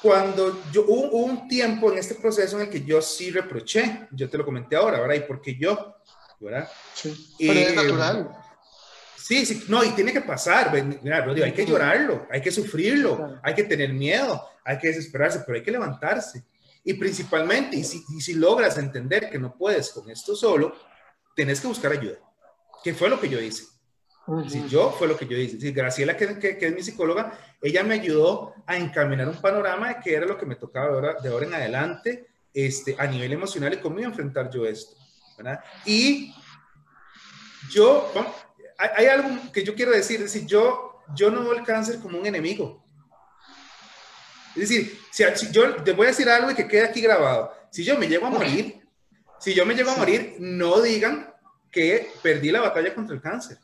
cuando yo, hubo, hubo, un tiempo en este proceso en el que yo sí reproché, yo te lo comenté ahora, ¿verdad? ¿Y por qué yo? ¿Verdad?
Sí, pero eh, es natural.
Sí, sí, no, y tiene que pasar, mira, Rodrigo, hay que llorarlo, hay que sufrirlo, hay que tener miedo, hay que desesperarse, pero hay que levantarse. Y principalmente, y si, y si logras entender que no puedes con esto solo, tenés que buscar ayuda. ¿Qué fue lo que yo hice? Si yo fue lo que yo hice. Si Graciela, que, que, es mi psicóloga, ella me ayudó a encaminar un panorama de qué era lo que me tocaba de ahora, de ahora en adelante este, a nivel emocional y cómo iba a enfrentar yo esto. ¿verdad? Y yo, hay, algo que yo quiero decir, es decir, yo, yo no veo el cáncer como un enemigo. Es decir, si, si yo te voy a decir algo y que quede aquí grabado, si yo me llego a morir, si yo me llego a morir, no digan que perdí la batalla contra el cáncer.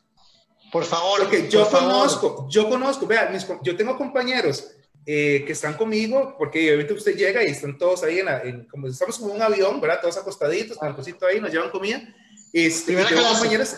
Por favor.
Porque yo conozco, yo conozco, vean, yo tengo compañeros eh, que están conmigo, porque obviamente usted llega y están todos ahí, en, como estamos como un avión, ¿verdad? Todos acostaditos, con el cosito ahí, nos llevan comida. Este, y tengo compañeros,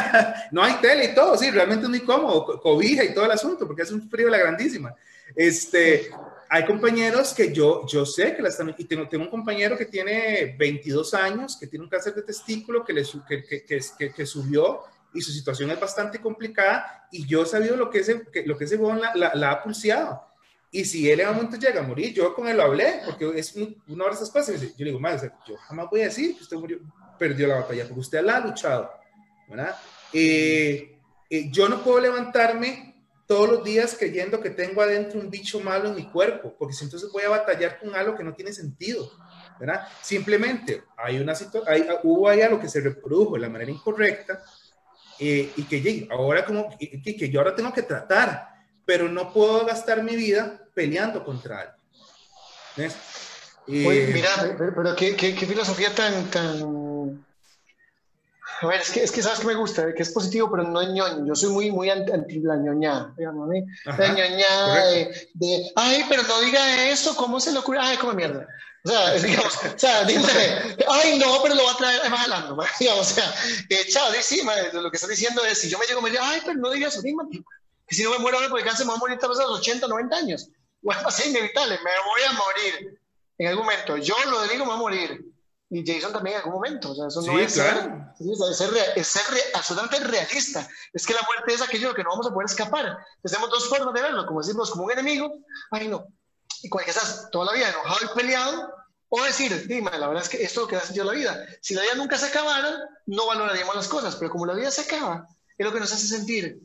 no hay tele y todo, sí, realmente es muy cómodo, cobija y todo el asunto, porque es un frío la grandísima. Este, hay compañeros que yo, yo sé que la están, y tengo, tengo un compañero que tiene 22 años, que tiene un cáncer de testículo, que, le, que, que, que subió y su situación es bastante complicada y yo he sabido lo que ese, lo que ese la, la, ha pulseado. Y si él en un momento llega a morir, yo con él lo hablé, porque es una de esas cosas. Yo le digo, madre, yo jamás voy a decir que usted murió, perdió la batalla, porque usted la ha luchado, ¿verdad? Eh, eh, yo no puedo levantarme todos los días creyendo que tengo adentro un bicho malo en mi cuerpo, porque si entonces voy a batallar con algo que no tiene sentido, ¿verdad? Simplemente hay una situación, hubo ahí algo que se reprodujo de la manera incorrecta, eh, y que ahora como que, que, yo ahora tengo que tratar, pero no puedo gastar mi vida peleando contra algo. ¿Ves?
Eh, mira, pero, ¿qué, qué, qué, filosofía tan, tan... A ver, es que, es que sabes que me gusta, que es positivo, pero no es ñoño. Yo soy muy, muy anti la ñoña, digamos, La de, de, ay, pero no diga eso, ¿cómo se le ocurre? Ay, como mierda. O sea, digamos, o sea, dime, ay, no, pero lo va a traer más adelante, digamos, o sea, eh, chao, sí, lo que está diciendo es, si yo me llego me digo, ay, pero no digas eso, dime, que si no me muero ahora porque cáncer me voy a morir a los 80, 90 años. Bueno, es inevitable, me voy a morir en algún momento. Yo lo digo, me voy a morir. Y Jason también en algún momento. O sea, eso no es, claro. ser, es ser, absolutamente realista. Es que la muerte es aquello que no vamos a poder escapar. Tenemos dos formas de verlo, como decirnos como un enemigo, ay no, y con el que estás toda la vida enojado y peleado, o decir, dime, la verdad es que esto es lo que da sentido a la vida. Si la vida nunca se acabara, no valoraríamos las cosas, pero como la vida se acaba, es lo que nos hace sentir,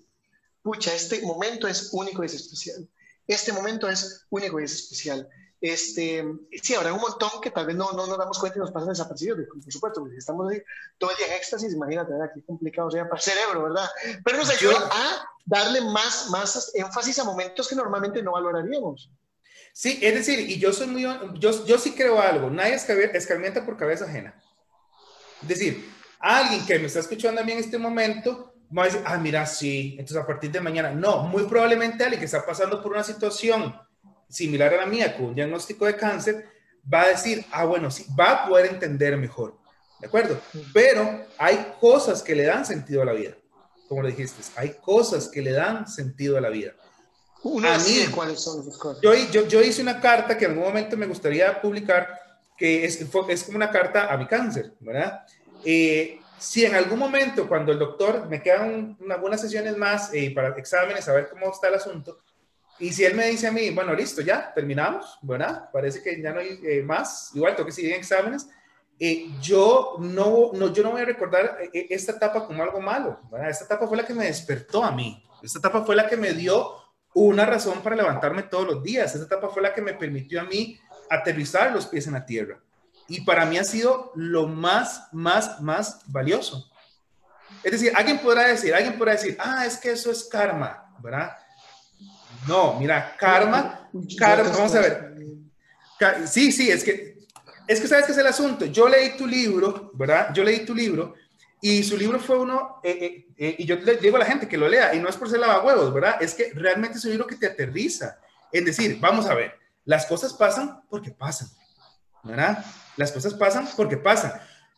pucha, este momento es único y es especial. Este momento es único y es especial. Este, sí, habrá un montón que tal vez no, no nos damos cuenta y nos pasan desapercibidos, por supuesto, porque estamos ahí todo el día en éxtasis, imagínate, ¿verdad? Qué complicado sea para el cerebro, ¿verdad? Pero nos ayuda a darle más, más énfasis a momentos que normalmente no valoraríamos.
Sí, es decir, y yo soy muy, yo, yo sí creo algo, nadie escarmienta por cabeza ajena. Es decir, alguien que me está escuchando a mí en este momento va a decir, ah, mira, sí, entonces a partir de mañana, no, muy probablemente alguien que está pasando por una situación similar a la mía, con un diagnóstico de cáncer, va a decir, ah, bueno, sí, va a poder entender mejor, ¿de acuerdo? Pero hay cosas que le dan sentido a la vida, como lo dijiste, hay cosas que le dan sentido a la vida a mí, cuáles son esas cosas. Yo, yo, yo, hice una carta que en algún momento me gustaría publicar, que es, es como una carta a mi cáncer, ¿verdad? Eh, si en algún momento, cuando el doctor me quedan algunas sesiones más eh, para exámenes, a ver cómo está el asunto, y si él me dice a mí, bueno, listo, ya terminamos, ¿verdad? Parece que ya no hay eh, más, igual tengo que seguir en exámenes. yo, no, no, yo no voy a recordar esta etapa como algo malo, ¿verdad? Esta etapa fue la que me despertó a mí. Esta etapa fue la que me dio una razón para levantarme todos los días. Esa etapa fue la que me permitió a mí aterrizar los pies en la tierra. Y para mí ha sido lo más, más, más valioso. Es decir, alguien podrá decir, alguien podrá decir, ah, es que eso es karma, ¿verdad? No, mira, karma, karma, vamos a ver. Sí, sí, es que, es que sabes que es el asunto. Yo leí tu libro, ¿verdad? Yo leí tu libro y su libro fue uno, eh, eh, eh, y yo le digo a la gente que lo lea, y no es por ser lavahuevos, ¿verdad? Es que realmente es un libro que te aterriza. Es decir, vamos a ver, las cosas pasan porque pasan, ¿verdad? Las cosas pasan porque pasan.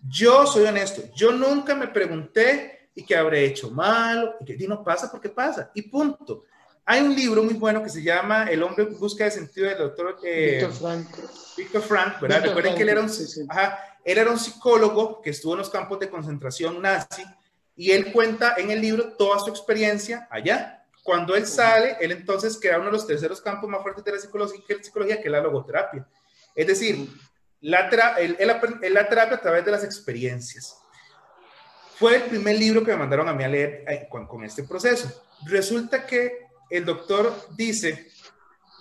Yo soy honesto, yo nunca me pregunté y que habré hecho mal, y que no pasa porque pasa, y punto. Hay un libro muy bueno que se llama El hombre busca de sentido del doctor Víctor Frank. Víctor Frank, ¿verdad? Recuerden que él era un... Ajá, él era un psicólogo que estuvo en los campos de concentración nazi y él cuenta en el libro toda su experiencia allá. Cuando él sale, él entonces crea uno de los terceros campos más fuertes de la psicología, que, psicología, que es la logoterapia. Es decir, la, la terapia a través de las experiencias. fue el primer libro que me mandaron a mí a leer eh, con, con este proceso. Resulta que el doctor dice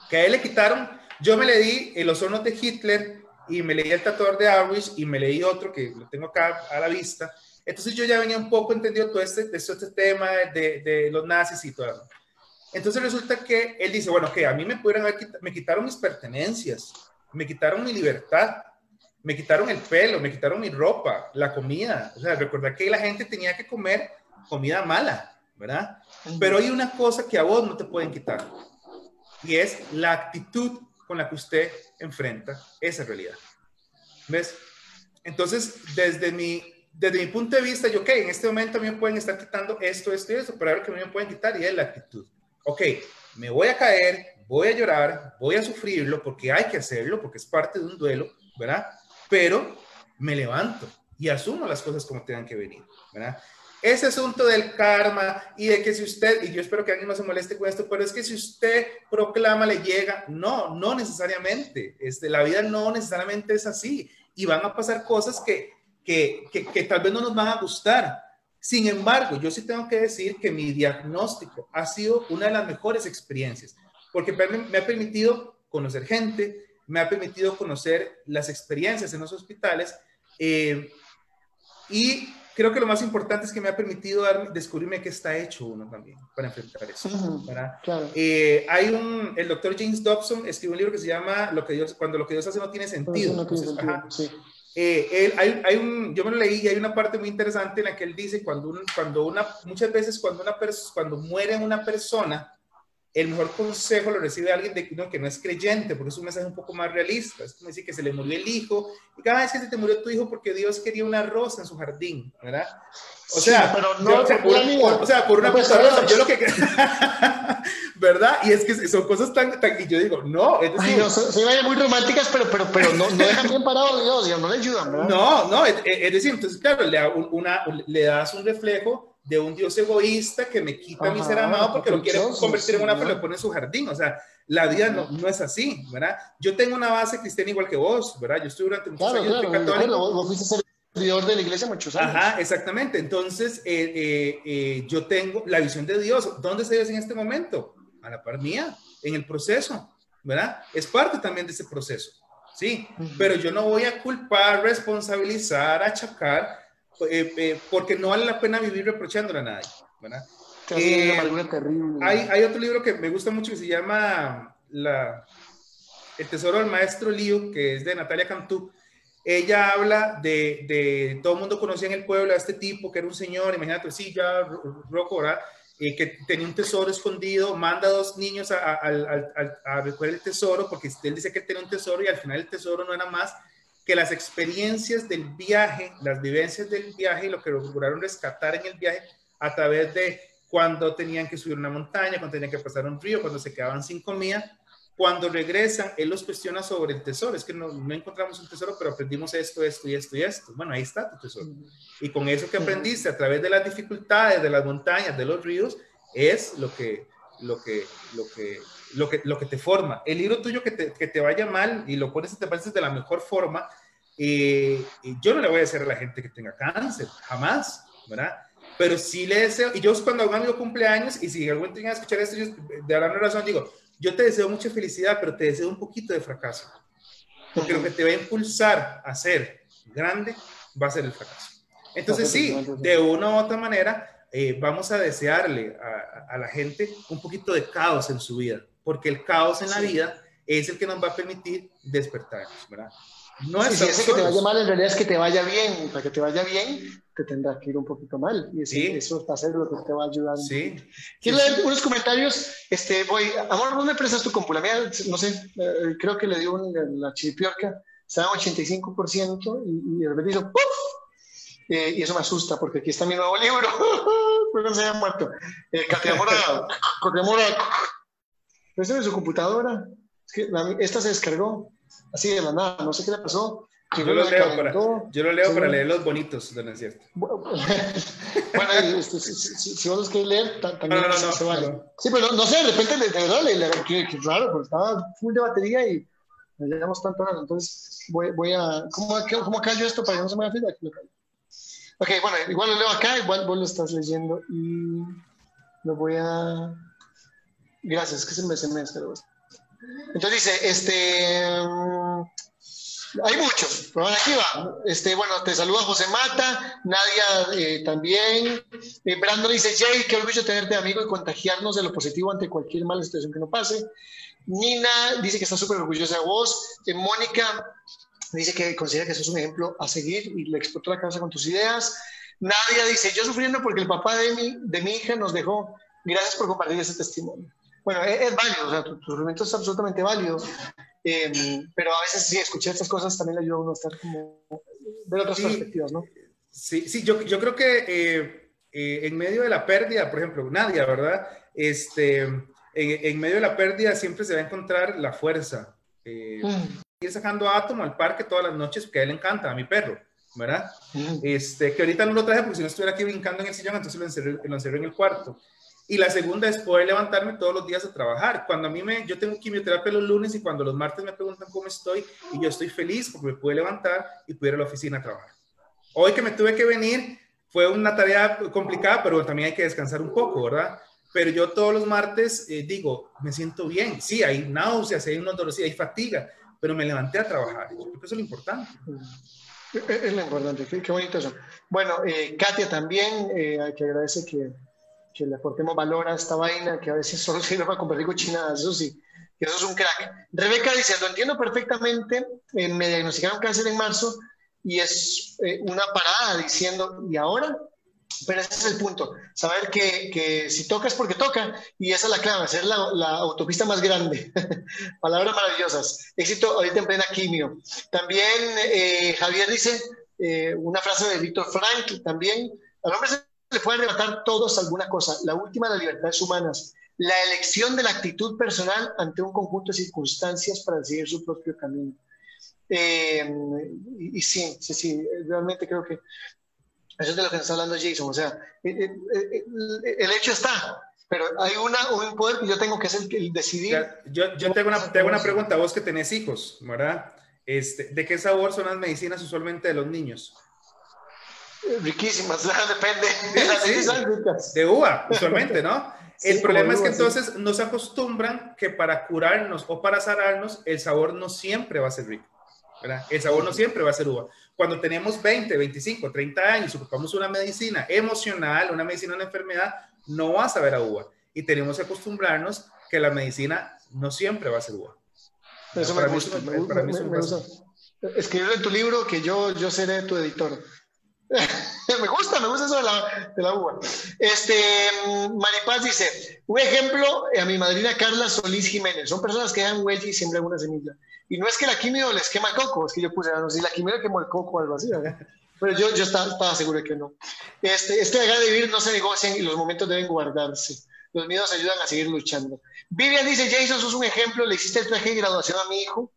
que a él le quitaron, yo me leí Los hornos de Hitler y me leí El tatuador de Auschwitz y me leí otro que lo tengo acá a la vista. Entonces yo ya venía un poco entendido todo este, este, este tema de, de, los nazis y todo. Entonces resulta que él dice, bueno, que a mí me pudieron haber me quitaron mis pertenencias, me quitaron mi libertad, me quitaron el pelo, me quitaron mi ropa, la comida. O sea, recordar que la gente tenía que comer comida mala, ¿verdad? Pero hay una cosa que a vos no te pueden quitar y es la actitud con la que usted enfrenta esa realidad. ¿Ves? Entonces, desde mi, desde mi punto de vista, yo, ok, en este momento a mí me pueden estar quitando esto, esto y esto, pero ahora que me pueden quitar y es la actitud. Ok, me voy a caer, voy a llorar, voy a sufrirlo porque hay que hacerlo, porque es parte de un duelo, ¿verdad? Pero me levanto y asumo las cosas como tengan que venir, ¿verdad? Ese asunto del karma y de que si usted, y yo espero que alguien no se moleste con esto, pero es que si usted proclama, le llega. No, no necesariamente. Este, la vida no necesariamente es así. Y van a pasar cosas que, que, que, tal vez no nos van a gustar. Sin embargo, yo sí tengo que decir que mi diagnóstico ha sido una de las mejores experiencias, porque me ha permitido conocer gente, me ha permitido conocer las experiencias en los hospitales eh, y creo que lo más importante es que me ha permitido dar, descubrirme qué está hecho uno también para enfrentar eso. Eh, hay un, el doctor James Dobson escribió un libro que se llama lo que Dios, Cuando lo que Dios hace no tiene sentido. Eh, hay, hay, un, yo me lo leí y hay una parte muy interesante en la que él dice cuando, cuando una, muchas veces cuando, una cuando muere una persona, el mejor consejo lo recibe alguien de, que no es creyente, porque es un mensaje un poco más realista. Es como decir que se le murió el hijo, y cada vez que se te murió tu hijo porque Dios quería una rosa en su jardín, ¿verdad? O sea, pero no, o, sea por, o, sea, por, una cosa rosa, yo lo que... ¿Verdad? Y es que son cosas tan... tan y yo digo, no,
es decir... Ay, no, son, muy románticas, pero, pero, pero no, no dejan bien parado Dios, no le ayudan, ¿verdad?
No, no, es, es decir, entonces, claro, le, una, le das un reflejo de un Dios egoísta que me quita mi ser amado porque lo quiere convertir en una pero lo pone en su jardín. O sea, la vida no, no, es así, ¿verdad? Yo tengo una base cristiana igual que vos, ¿verdad? Yo estuve durante muchos
claro,
años
claro, católico. Vos fuiste servidor de la iglesia muchos años.
Ajá, exactamente. Entonces, eh, eh, eh, yo tengo la visión de Dios. ¿Dónde está Dios en este momento? A la par mía, en el proceso, ¿verdad? Es parte también de ese proceso, ¿sí? Pero yo no voy a culpar, responsabilizar, achacar eh, eh, porque no vale la pena vivir reprochándole a nadie, ¿verdad?
Eh,
hay, hay, otro libro que me gusta mucho que se llama la, El Tesoro del Maestro Lío, que es de Natalia Cantú. Ella habla de, de, todo el mundo conocía en el pueblo a este tipo que era un señor, imagínate, sí, ya rojo, ¿verdad? que tenía un tesoro escondido, manda a dos niños a, a, a, a, recoger el tesoro, porque él dice que tenía un tesoro y al final el tesoro no era más que las experiencias del viaje, las vivencias del viaje y lo que lograron rescatar en el viaje a través de cuando tenían que subir una montaña, cuando tenían que pasar un río, cuando se quedaban sin comida, cuando regresan, él los cuestiona sobre el tesoro. Es que no, no, encontramos un tesoro, pero aprendimos esto, esto y esto y esto. Bueno, ahí está tu tesoro. Y con eso que aprendiste a través de las dificultades, de las montañas, de los ríos, es lo que, lo que, lo que, lo que, lo que te forma. El libro tuyo que te, que te vaya mal y lo pones y te pareces de la mejor forma, eh, yo no le voy a decir a la gente que tenga cáncer, jamás, ¿verdad? Pero sí le deseo, y yo cuando un amigo cumpleaños, y si algún día escuchar esto, yo de alguna razón digo, yo te deseo mucha felicidad, pero te deseo un poquito de fracaso. Porque lo que te va a impulsar a ser grande va a ser el fracaso. Entonces sí, de una u otra manera, eh, vamos a desearle a, a, la gente un poquito de caos en su vida, porque el caos en la vida es el que nos va a permitir despertarnos, ¿verdad?
No es si que te vaya mal, en realidad es que te vaya bien. Para que te vaya bien, te tendrá que ir un poquito mal. Y eso va a ser lo que te va a ayudar.
Sí.
Quiero leer unos comentarios. Este, voy, amor, ¿dónde prestas tu compu? La mía, no sé, eh, creo que le dio un, la chiripiorca. Estaba en 85% y, y el repente hizo ¡puf! Eh, y eso me asusta porque aquí está mi nuevo libro. no se haya muerto. Eh, Katia Mora, Katia Mora. Préstame su computadora. Es que esta se descargó así de la nada, no sé qué le pasó.
Yo lo, leo para, yo lo leo para leer los bonitos, no es cierto.
bueno, este, si, si, si, vos los querés leer, también no, no, se, vale. Sí, pero no, sé, de repente, de, verdad, le, le, qué, raro, porque estaba full de batería y me llevamos tanto rato. Entonces, voy, voy a. ¿Cómo, cómo callo esto para que no se me haga Aquí lo callo. Ok, bueno, igual lo leo acá, igual vos lo estás leyendo y lo voy a... Gracias, que se me, se me Entonces dice, este... Hay muchos, pero aquí va. Este, bueno, te saluda José Mata, Nadia eh, también. Eh, Brando dice, Jay, qué orgullo tenerte amigo y contagiarnos de lo positivo ante cualquier mala situación que nos pase. Nina dice que está súper orgullosa de vos. Eh, Mónica dice que considera que sos un ejemplo a seguir y le explotó la cabeza con tus ideas. Nadia dice, yo sufriendo porque el papá de mi, de mi hija nos dejó. Gracias por compartir ese testimonio. Bueno, es, válido, o sea, tu, tu es absolutamente válido. Em, pero a veces sí, escuchar estas cosas también le ayuda a uno a estar como, ver otras perspectivas, ¿no?
Sí, sí, yo, yo creo que eh, eh, en medio de la pérdida, por ejemplo, Nadia, ¿verdad? Este, en, en, medio de la pérdida siempre se va a encontrar la fuerza. Eh, mm. Ir sacando átomo al parque todas las noches, porque a él le encanta, a mi perro, ¿verdad? Mm. Este, que ahorita no lo traje porque si no estuviera aquí brincando en el sillón, entonces lo encerré, lo encerré en el cuarto. Y la segunda es poder levantarme todos los días a trabajar. Cuando a mí me, yo tengo quimioterapia los lunes y cuando los martes me preguntan cómo estoy y yo estoy feliz porque me pude levantar y pude ir a la oficina a trabajar. Hoy que me tuve que venir fue una tarea complicada, pero también hay que descansar un poco, ¿verdad? Pero yo todos los martes eh, digo, me siento bien. Sí, hay náuseas, hay unos dolores, hay fatiga, pero me levanté a trabajar. Yo creo que eso es lo importante.
Es lo importante, qué, bonito eso. Bueno, eh, Katia también, eh, hay que agradecer que que le aportemos valor a esta vaina que a veces solo sirve para compartir cochinadas, eso sí, que eso es un crack. Rebeca dice, lo entiendo perfectamente, eh, me diagnosticaron cáncer en marzo y es eh, una parada diciendo, ¿y ahora? Pero ese es el punto, saber que, que, si toca es porque toca y esa es la clave, hacer la, autopista más grande. Palabras maravillosas. Éxito ahorita en plena quimio. También eh, Javier dice una frase de Víctor Frank, también, al hombre se le puede arrebatar todos alguna cosa. La última, las libertades humanas. La elección de la actitud personal ante un conjunto de circunstancias para seguir su propio camino. Eh, y, sí, sí, sí, realmente creo que eso es de lo que nos está hablando Jason. O sea, eh, eh, el, hecho está, pero hay una, un poder que yo tengo que hacer el decidir.
Yo, yo tengo, una, tengo una pregunta, vos que tenés hijos, ¿verdad? Este, ¿De qué sabor son las medicinas usualmente de los niños?
Riquísimas, depende.
de uva, usualmente, ¿no? el problema es que entonces nos acostumbran que para curarnos o para sanarnos, el sabor no siempre va a ser rico. ¿verdad? El sabor no siempre va a ser uva. Cuando tenemos 20, 25, 30 años, ocupamos una medicina emocional, una medicina de una enfermedad, no va a saber a uva. Y tenemos que acostumbrarnos que la medicina no siempre va a ser uva.
Eso para me gusta. Mí, Escribirlo en tu libro que yo, yo seré tu editor. me gusta, me gusta eso de la, de la uva. Este, Maripaz dice, un ejemplo a mi madrina Carla Solís Jiménez. Son personas que dan huella y siembran una semilla. Y no es que la quimio les quema coco, es que yo puse, no sé si la quimio quemó el coco o algo así, Pero yo, yo estaba, estaba, seguro de que no. Este, esto de de vivir no se negocian y los momentos deben guardarse. Los miedos ayudan a seguir luchando. Vivian dice, Jason, sos un ejemplo, le hiciste el traje de graduación a mi hijo.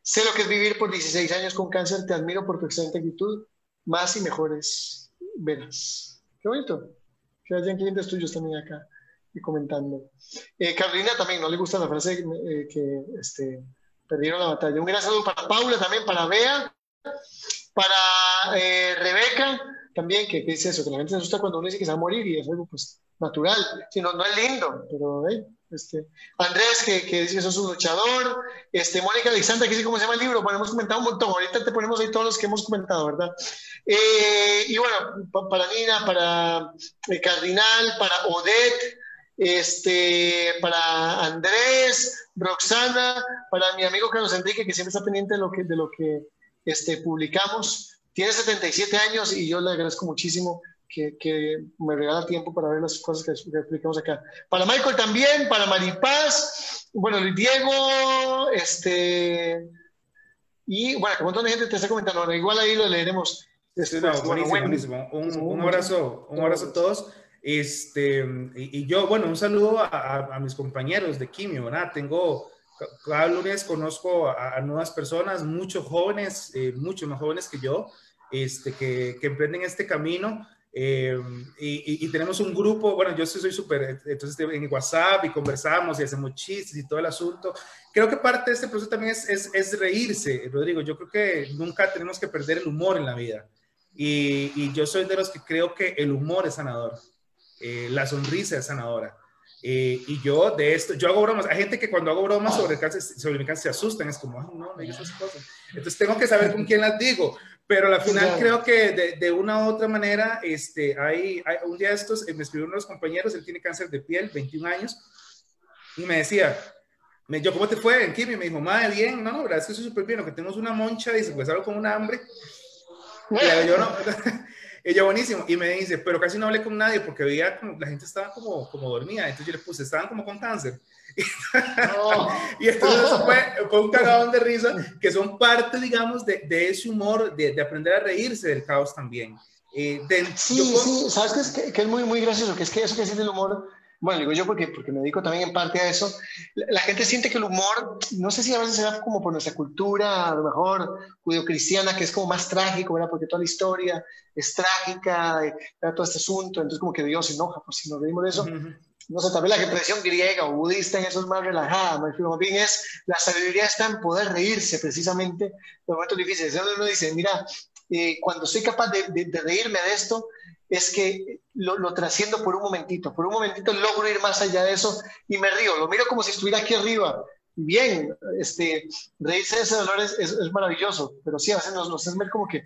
Sé lo que es vivir por 16 años con cáncer, te admiro por tu excelente actitud más y mejores veras. Qué bonito. Que hayan clientes tuyos también acá y comentando. Eh, Carolina también, no le gusta la frase eh, que este, perdieron la batalla. Un gran saludo para Paula también, para Bea, para eh, Rebeca también, que, dice eso, que la gente se asusta cuando uno dice que se va a morir y es algo pues natural. Si no, no es lindo, pero este, Andrés, que, que, dice que sos un luchador. Este, Mónica Alexandra, que dice cómo se llama el libro. Bueno, hemos comentado un montón. Ahorita te ponemos ahí todos los que hemos comentado, ¿verdad? Eh, y bueno, para Nina, para el eh, Cardinal, para Odette, este, para Andrés, Roxana, para mi amigo Carlos Enrique, que siempre está pendiente de lo que, de lo que este, publicamos. Tiene 77 años y yo le agradezco muchísimo que, me regala tiempo para ver las cosas que, que, explicamos acá. Para Michael también, para Maripaz, bueno, Diego, este, y bueno, un montón de gente te está comentando, igual ahí lo leeremos.
Este, buenísimo, Un, abrazo, un abrazo a todos. Este, y, yo, bueno, un saludo a, mis compañeros de Quimio, ¿verdad? Tengo, cada lunes conozco a, nuevas personas, muchos jóvenes, eh, muchos más jóvenes que yo, este, que, que emprenden este camino eh, y, tenemos un grupo, bueno, yo soy súper, entonces en WhatsApp y conversamos y hacemos chistes y todo el asunto. Creo que parte de este proceso también es, es, es, reírse, Rodrigo. Yo creo que nunca tenemos que perder el humor en la vida. Y, yo soy de los que creo que el humor es sanador, eh, la sonrisa es sanadora. Eh, y yo de esto, yo hago bromas. Hay gente que cuando hago bromas sobre, el cáncer, sobre mi cáncer se asustan, es como, no, no digas esas cosas. Entonces tengo que saber con quién las digo. Pero al final creo que de, de, una u otra manera, este, hay, hay un día de estos, me escribió uno de los compañeros, él tiene cáncer de piel, 21 años, y me decía, me, yo, ¿cómo te fue en Kimi? Me dijo, madre, bien, no, no, verdad es que estoy súper bien, lo que tenemos una moncha, dice, pues algo con un hambre. Y yo no, ella buenísimo, y me dice, pero casi no hablé con nadie porque veía como, la gente estaba como, como dormida, entonces yo le puse, estaban como con cáncer. y entonces fue, fue, un cagadón de risa, que son parte, digamos, de, de ese humor, de, de, aprender a reírse del caos también.
Eh, sí, sí, sabes que es, que, que es muy, muy gracioso, que es que eso que es el humor bueno, digo yo porque, porque me dedico también en parte a eso, la, gente siente que el humor, no sé si a veces será como por nuestra cultura, a lo mejor judío-cristiana, que es como más trágico, ¿verdad? Porque toda la historia es trágica, todo este asunto, entonces como que Dios se enoja por si nos reímos de eso. No sé, también la expresión griega o budista en eso es más relajada, más bien es, la sabiduría está en poder reírse precisamente en momentos difíciles. Uno dice, mira, eh, cuando soy capaz de, de reírme de esto, es que lo, lo, trasciendo por un momentito, por un momentito logro ir más allá de eso y me río, lo miro como si estuviera aquí arriba. Bien, este, reírse de ese dolor es, es, maravilloso, pero sí, a veces nos, nos ver como que,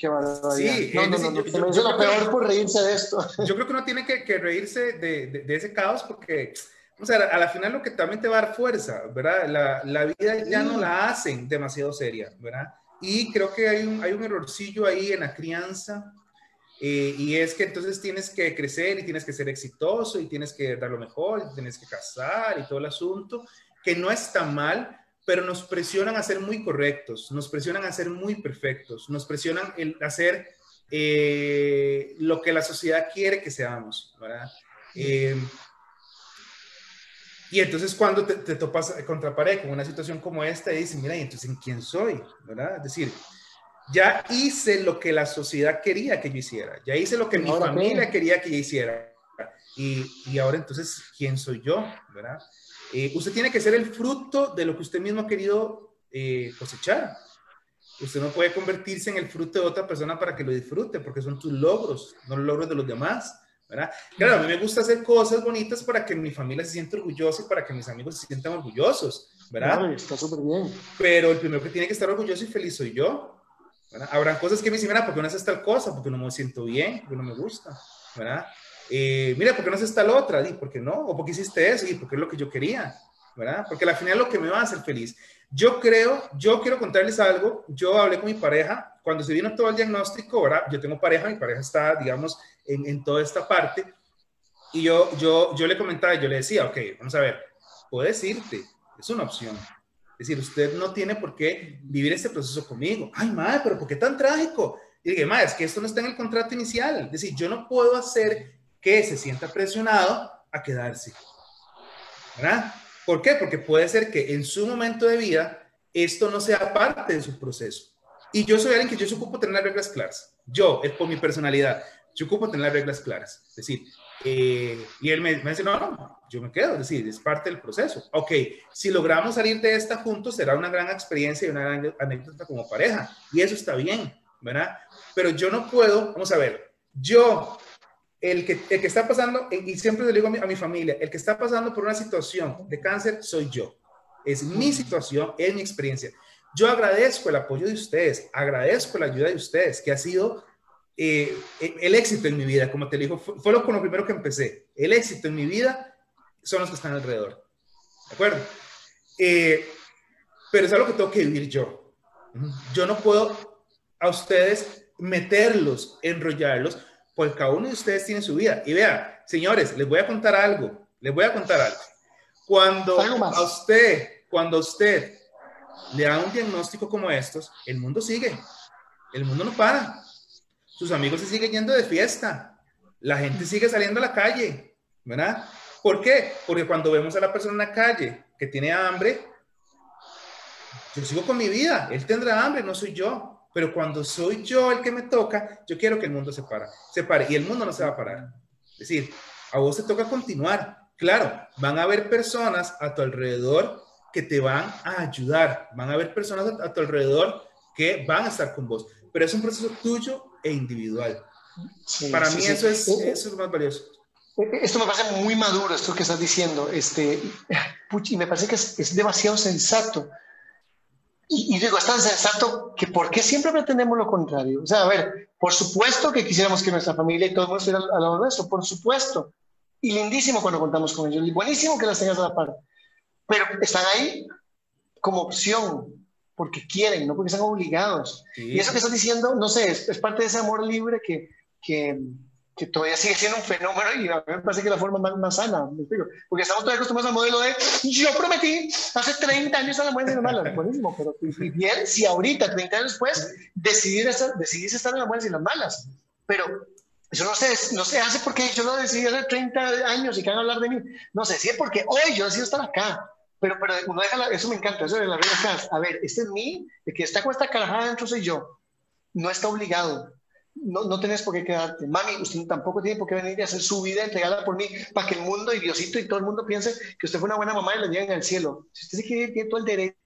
qué barbaridad. Sí, no, no, no, no, yo, yo, lo peor por reírse de esto.
Yo creo que uno tiene que, que reírse de, de, de, ese caos porque, o sea, a la final lo que también te va a dar fuerza, ¿verdad? La, la vida ya no la hacen demasiado seria, ¿verdad? Y creo que hay un, hay un errorcillo ahí en la crianza eh, y es que entonces tienes que crecer y tienes que ser exitoso y tienes que dar lo mejor, y tienes que casar y todo el asunto, que no está mal, pero nos presionan a ser muy correctos, nos presionan a ser muy perfectos, nos presionan a hacer eh, lo que la sociedad quiere que seamos, ¿verdad? Eh, y entonces cuando te, te, topas contra pared con una situación como esta, y dices, mira, ¿y entonces en quién soy? ¿verdad? Es decir, ya hice lo que la sociedad quería que yo hiciera, ya hice lo que mi familia quería que yo hiciera. Y, y, ahora entonces, ¿quién soy yo? ¿verdad? Eh, usted tiene que ser el fruto de lo que usted mismo ha querido eh, cosechar. Usted no puede convertirse en el fruto de otra persona para que lo disfrute, porque son tus logros, no los logros de los demás. ¿verdad? Claro, a mí me gusta hacer cosas bonitas para que mi familia se sienta orgullosa y para que mis amigos se sientan orgullosos, ¿verdad?
está súper bien.
Pero el primero que tiene que estar orgulloso y feliz soy yo, ¿verdad? Habrán cosas que me dicen, mira, ¿por qué no haces tal cosa? Porque no me siento bien, porque no me gusta, ¿verdad? Eh, mira, ¿por qué no haces tal otra? ¿Y por qué no? ¿O por qué hiciste eso? ¿Y por qué es lo que yo quería? ¿verdad? Porque al final lo que me va a hacer feliz. Yo creo, yo quiero contarles algo. Yo hablé con mi pareja cuando se vino todo el diagnóstico, ¿verdad? Yo tengo pareja, mi pareja está, digamos, en, en toda esta parte. Y yo, yo, yo le comentaba, yo le decía, ok, vamos a ver, puedes irte, es una opción. Es decir, usted no tiene por qué vivir este proceso conmigo. Ay, madre, pero ¿por qué tan trágico? Y dije, madre, es que esto no está en el contrato inicial. Es decir, yo no puedo hacer que se sienta presionado a quedarse. ¿Verdad? ¿Por qué? Porque puede ser que en su momento de vida esto no sea parte de su proceso. Y yo soy alguien que yo se ocupo tener las reglas claras. Yo, es por mi personalidad, yo ocupo tener las reglas claras. Es decir, eh, y él me, me, dice, no, no, yo me quedo, es decir, es parte del proceso. Ok, si logramos salir de esta juntos, será una gran experiencia y una gran anécdota como pareja. Y eso está bien, ¿verdad? Pero yo no puedo, vamos a ver, yo, el que, el que está pasando, y siempre le digo a mi, a mi familia, el que está pasando por una situación de cáncer soy yo. Es mi situación, es mi experiencia. Yo agradezco el apoyo de ustedes, agradezco la ayuda de ustedes, que ha sido eh, el éxito en mi vida, como te digo, fue, lo, con lo primero que empecé. El éxito en mi vida son los que están alrededor. ¿De acuerdo? Eh, pero es algo que tengo que vivir yo. Yo no puedo a ustedes meterlos, enrollarlos, porque cada uno de ustedes tiene su vida. Y vea, señores, les voy a contar algo. Les voy a contar algo. Cuando a usted, cuando a usted le da un diagnóstico como estos, el mundo sigue. El mundo no para sus amigos se siguen yendo de fiesta, la gente sigue saliendo a la calle, ¿verdad? ¿Por qué? Porque cuando vemos a la persona en la calle que tiene hambre, yo sigo con mi vida, él tendrá hambre, no soy yo, pero cuando soy yo el que me toca, yo quiero que el mundo se, para, se pare y el mundo no se va a parar. Es decir, a vos te toca continuar. Claro, van a haber personas a tu alrededor que te van a ayudar, van a haber personas a tu alrededor que van a estar con vos, pero es un proceso tuyo e individual. Para mí eso, Es, eso es lo más valioso.
Esto me parece muy maduro, esto que estás diciendo, este, y me parece que es, es demasiado sensato. Y, digo, es tan sensato que ¿por qué siempre pretendemos lo contrario? O sea, a ver, por supuesto que quisiéramos que nuestra familia y todo el mundo estuviera al lado nuestro, por supuesto. Y lindísimo cuando contamos con ellos, y buenísimo que las tengas a la par. Pero están ahí como opción, porque quieren, no porque están obligados. Y eso que estás diciendo, no sé, es, es parte de ese amor libre que, que, que todavía sigue siendo un fenómeno y a mí me parece que la forma más, más sana, me explico. Porque estamos todavía acostumbrados al modelo de yo prometí hace 30 años a la muerte sin las malas. Buenísimo, pero bien si ahorita, 30 años después, decidir estar, decidís estar en las buenas y las malas. Pero eso no se, no se hace porque yo lo decidí hace 30 años y que van a hablar de mí. No sí es porque hoy yo decido estar acá. Pero, pero uno deja eso me encanta, eso de la regla A ver, este es mí, el que está con esta carajada dentro soy yo. No está obligado no, no tenés por qué quedarte. Mami, usted tampoco tiene por qué venir y hacer su vida entregada por mí para que el mundo y Diosito y todo el mundo piense que usted fue una buena mamá y le lleven al cielo. Si usted se quiere, tiene todo el derecho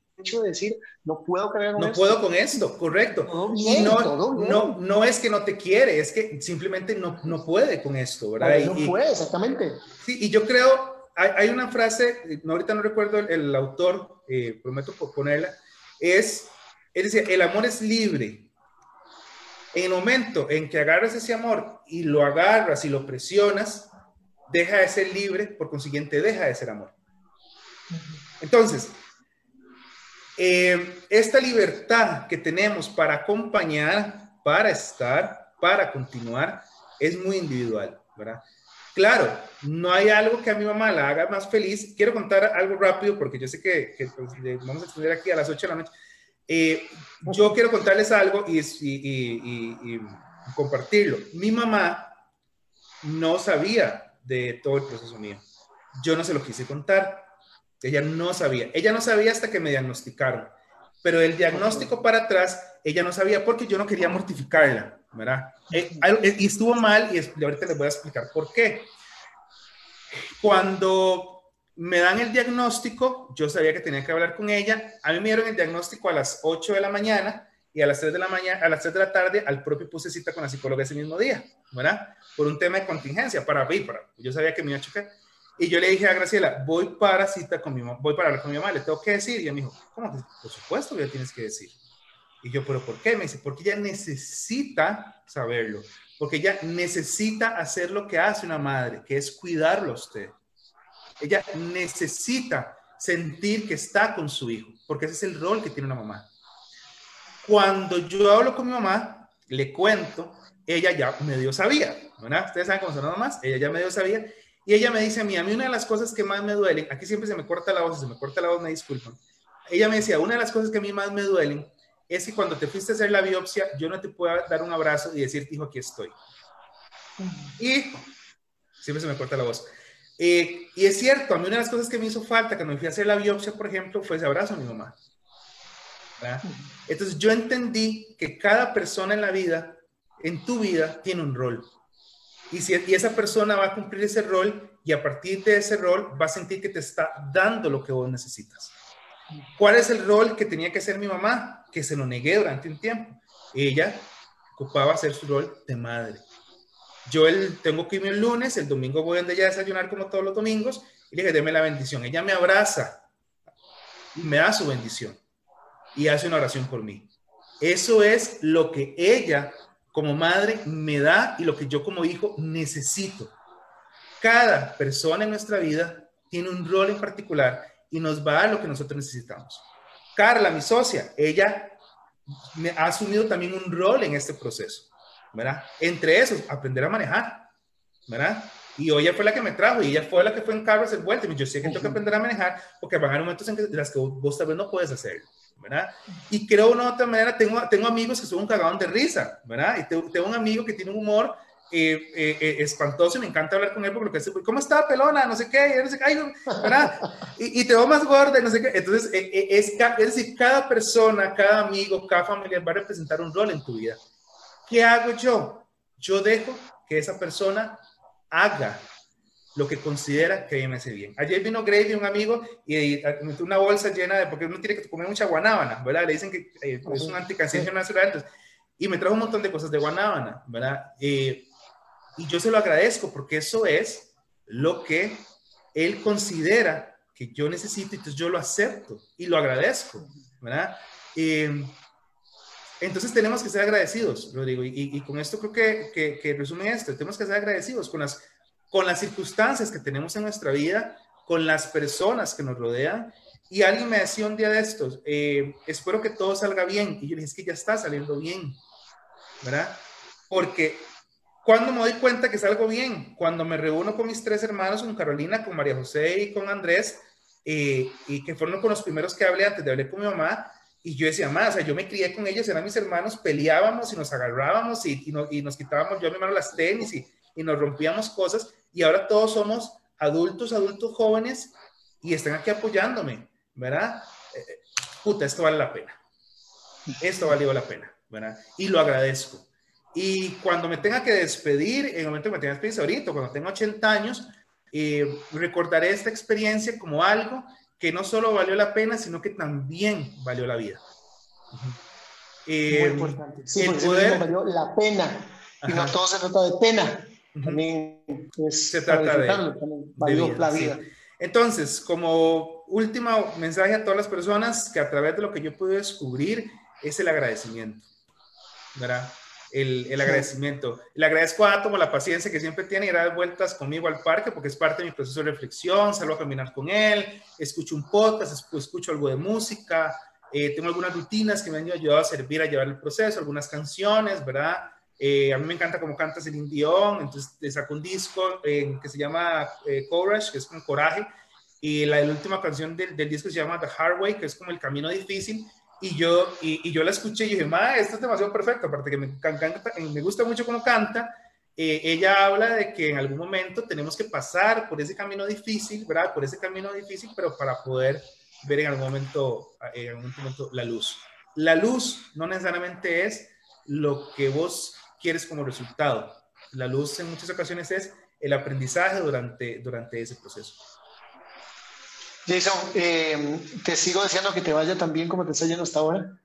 de decir, no puedo cargar
con no esto. No puedo con esto, correcto. no, no, no es que no te quiere, es que simplemente no, no puede con esto, ¿verdad?
no puede, exactamente.
Sí, y yo creo, hay, hay una frase, ahorita no recuerdo el, autor, eh, prometo ponerla, es, es decir, el amor es libre, en el momento en que agarras ese amor y lo agarras y lo presionas, deja de ser libre, por consiguiente deja de ser amor. Entonces, eh, esta libertad que tenemos para acompañar, para estar, para continuar, es muy individual, ¿verdad? Claro, no hay algo que a mi mamá la haga más feliz. Quiero contar algo rápido porque yo sé que, pues, vamos a extender aquí a las 8 de la noche. Eh, yo quiero contarles algo y, y, compartirlo. Mi mamá no sabía de todo el proceso mío. Yo no se lo quise contar. Ella no sabía. Ella no sabía hasta que me diagnosticaron. Pero el diagnóstico para atrás, ella no sabía porque yo no quería mortificarla, ¿verdad? Eh, eh, y estuvo mal y ahorita les voy a explicar por qué. Cuando me dan el diagnóstico, yo sabía que tenía que hablar con ella, a mí me dieron el diagnóstico a las 8 de la mañana y a las 3 de la mañana, a las 3 de la tarde, al propio puse cita con la psicóloga ese mismo día, ¿verdad? Por un tema de contingencia, para ver, para, yo sabía que me iba a chocar. Y yo le dije a Graciela, voy para cita con mi mamá, voy para hablar con mi mamá, le tengo que decir. Y ella me dijo, ¿cómo? Por supuesto que tienes que decir. Y yo, ¿pero por qué? Me dice, porque ella necesita saberlo, porque ella necesita hacer lo que hace una madre, que es cuidarlo a usted. Ella necesita sentir que está con su hijo, porque ese es el rol que tiene una mamá. Cuando yo hablo con mi mamá, le cuento, ella ya medio sabía, ¿verdad? Ustedes saben cómo son las mamás, ella ya medio sabía, y ella me dice a mí, a mí una de las cosas que más me duelen, aquí siempre se me corta la voz, se me corta la voz, me disculpan. Ella me decía, una de las cosas que a mí más me duelen es que cuando te fuiste a hacer la biopsia, yo no te puedo dar un abrazo y decirte, hijo, aquí estoy. Y siempre se me corta la voz. Eh, y es cierto, a mí una de las cosas que me hizo falta cuando me fui a hacer la biopsia, por ejemplo, fue ese abrazo a mi mamá. Entonces yo entendí que cada persona en la vida, en tu vida, tiene un rol. Y, si, y esa persona va a cumplir ese rol y a partir de ese rol va a sentir que te está dando lo que vos necesitas. ¿Cuál es el rol que tenía que hacer mi mamá? Que se lo negué durante un tiempo. Ella ocupaba hacer su rol de madre. Yo el, tengo que irme el lunes, el domingo voy donde ella a desayunar como todos los domingos y le dije, deme la bendición. Ella me abraza y me da su bendición y hace una oración por mí. Eso es lo que ella como madre me da y lo que yo como hijo necesito. Cada persona en nuestra vida tiene un rol en particular y nos va a lo que nosotros necesitamos. Carla, mi socia, ella me ha asumido también un rol en este proceso. ¿Verdad? Entre esos, aprender a manejar, ¿verdad? Y hoy ella fue la que me trajo y ella fue la que fue en carro a hacer vueltas. Yo sé que tengo que aprender a manejar porque van a haber momentos en que, las que vos, tal vez no puedes hacer, ¿verdad? Y creo de una otra manera, tengo, tengo amigos que son un cagón de risa, ¿verdad? Y tengo, un amigo que tiene un humor eh, eh, eh, espantoso y me encanta hablar con él porque lo que ¿cómo está, pelona? No sé qué, no sé qué, ¿verdad? Y, y, te veo más gorda, no sé qué. Entonces, es, es decir, cada persona, cada amigo, cada familiar va a representar un rol en tu vida. ¿Qué hago yo? Yo dejo que esa persona haga lo que considera que me hace bien. Ayer vino Grady, un amigo, y metió una bolsa llena de, porque uno tiene que comer mucha guanábana, ¿verdad? Le dicen que eh, es un anticancerígeno natural, entonces y me trajo un montón de cosas de Guanábana, ¿verdad? Eh, y yo se lo agradezco porque eso es lo que él considera que yo necesito, entonces yo lo acepto y lo agradezco, ¿verdad? Eh, entonces tenemos que ser agradecidos, Rodrigo, y, y con esto creo que, que, que, resume esto, tenemos que ser agradecidos con las, con las circunstancias que tenemos en nuestra vida, con las personas que nos rodean. Y alguien me decía un día de estos, eh, espero que todo salga bien. Y yo le dije, es que ya está saliendo bien, ¿verdad? Porque cuando me doy cuenta que salgo bien, cuando me reúno con mis tres hermanos, con Carolina, con María José y con Andrés, eh, y que fueron con los primeros que hablé antes de hablar con mi mamá, y yo decía, más, o sea, yo me crié con ellos, eran mis hermanos, peleábamos y nos agarrábamos y, y, nos quitábamos yo a mi hermano las tenis y, y, nos rompíamos cosas y ahora todos somos adultos, adultos jóvenes y están aquí apoyándome, ¿verdad? Eh, puta, esto vale la pena. Esto valió la pena, ¿verdad? Y lo agradezco. Y cuando me tenga que despedir, en el momento que me tenga que despedir ahorita, cuando tenga 80 años, eh, recordaré esta experiencia como algo que no solo valió la pena, sino que también valió la vida.
Eh, Muy importante. Sí, el poder valió la pena. Y no todo se trata de pena. También
se trata de,
también valió
vida,
la vida.
Sí. Entonces, como último mensaje a todas las personas que a través de lo que yo pude descubrir es el agradecimiento. ¿Verdad? El, el, agradecimiento. Le agradezco a Átomo la paciencia que siempre tiene y dar vueltas conmigo al parque porque es parte de mi proceso de reflexión, salgo a caminar con él, escucho un podcast, escucho algo de música, eh, tengo algunas rutinas que me han ayudado a servir a llevar el proceso, algunas canciones, ¿verdad? Eh, a mí me encanta cómo cantas el Dion, entonces te saco un disco eh, que se llama eh, Courage, que es con coraje, y la, la última canción del, del, disco se llama The Hard Way, que es como el camino difícil, y yo, y, y, yo la escuché y dije, ma, esto es demasiado perfecto, aparte que me, me gusta mucho cómo canta, eh, ella habla de que en algún momento tenemos que pasar por ese camino difícil, ¿verdad? Por ese camino difícil, pero para poder ver en algún momento, en algún momento la luz. La luz no necesariamente es lo que vos quieres como resultado. La luz en muchas ocasiones es el aprendizaje durante, durante ese proceso.
Jason, eh, te sigo deseando que te vaya tan bien como te está yendo hasta ahora.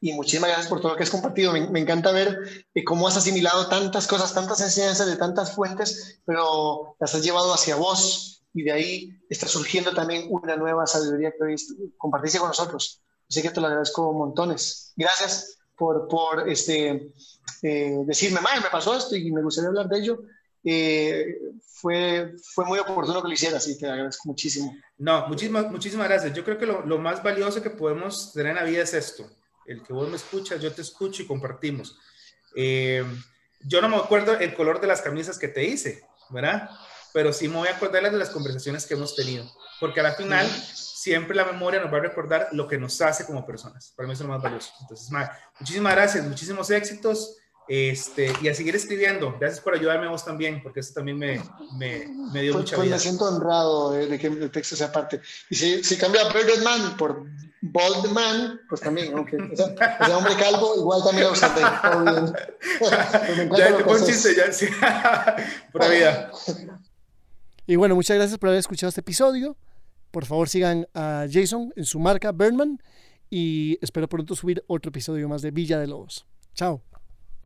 Y muchísimas gracias por todo lo que has compartido. Me, encanta ver eh, cómo has asimilado tantas cosas, tantas enseñanzas de tantas fuentes, pero las has llevado hacia vos y de ahí está surgiendo también una nueva sabiduría que hoy compartiste con nosotros. Así que te lo agradezco montones. Gracias por, por este, eh, decirme, Mae, me pasó esto y me gustaría hablar de ello. Eh, fue, fue muy oportuno que lo hicieras y te agradezco muchísimo.
No, muchísimas, muchísimas gracias. Yo creo que lo, lo, más valioso que podemos tener en la vida es esto, el que vos me escuchas, yo te escucho y compartimos. Eh, yo no me acuerdo el color de las camisas que te hice, ¿verdad? Pero sí me voy a acordar de las conversaciones que hemos tenido, porque a la final siempre la memoria nos va a recordar lo que nos hace como personas. Para mí eso es lo más valioso. Entonces, ma, muchísimas gracias, muchísimos éxitos. Este, y a seguir escribiendo. Gracias por ayudarme a vos también, porque eso también me, me, me dio
pues,
mucha
pues
vida.
me siento honrado de, de que el texto sea parte. Y si, si cambia Bearded Man por Bald Man, pues también, aunque o sea, hombre calvo, igual también lo usaré.
ya te pongo un chiste, ya, sí. Pura vida.
Y bueno, muchas gracias por haber escuchado este episodio. Por favor, sigan a Jason en su marca Birdman y espero pronto subir otro episodio más de Villa de Lobos. Chao.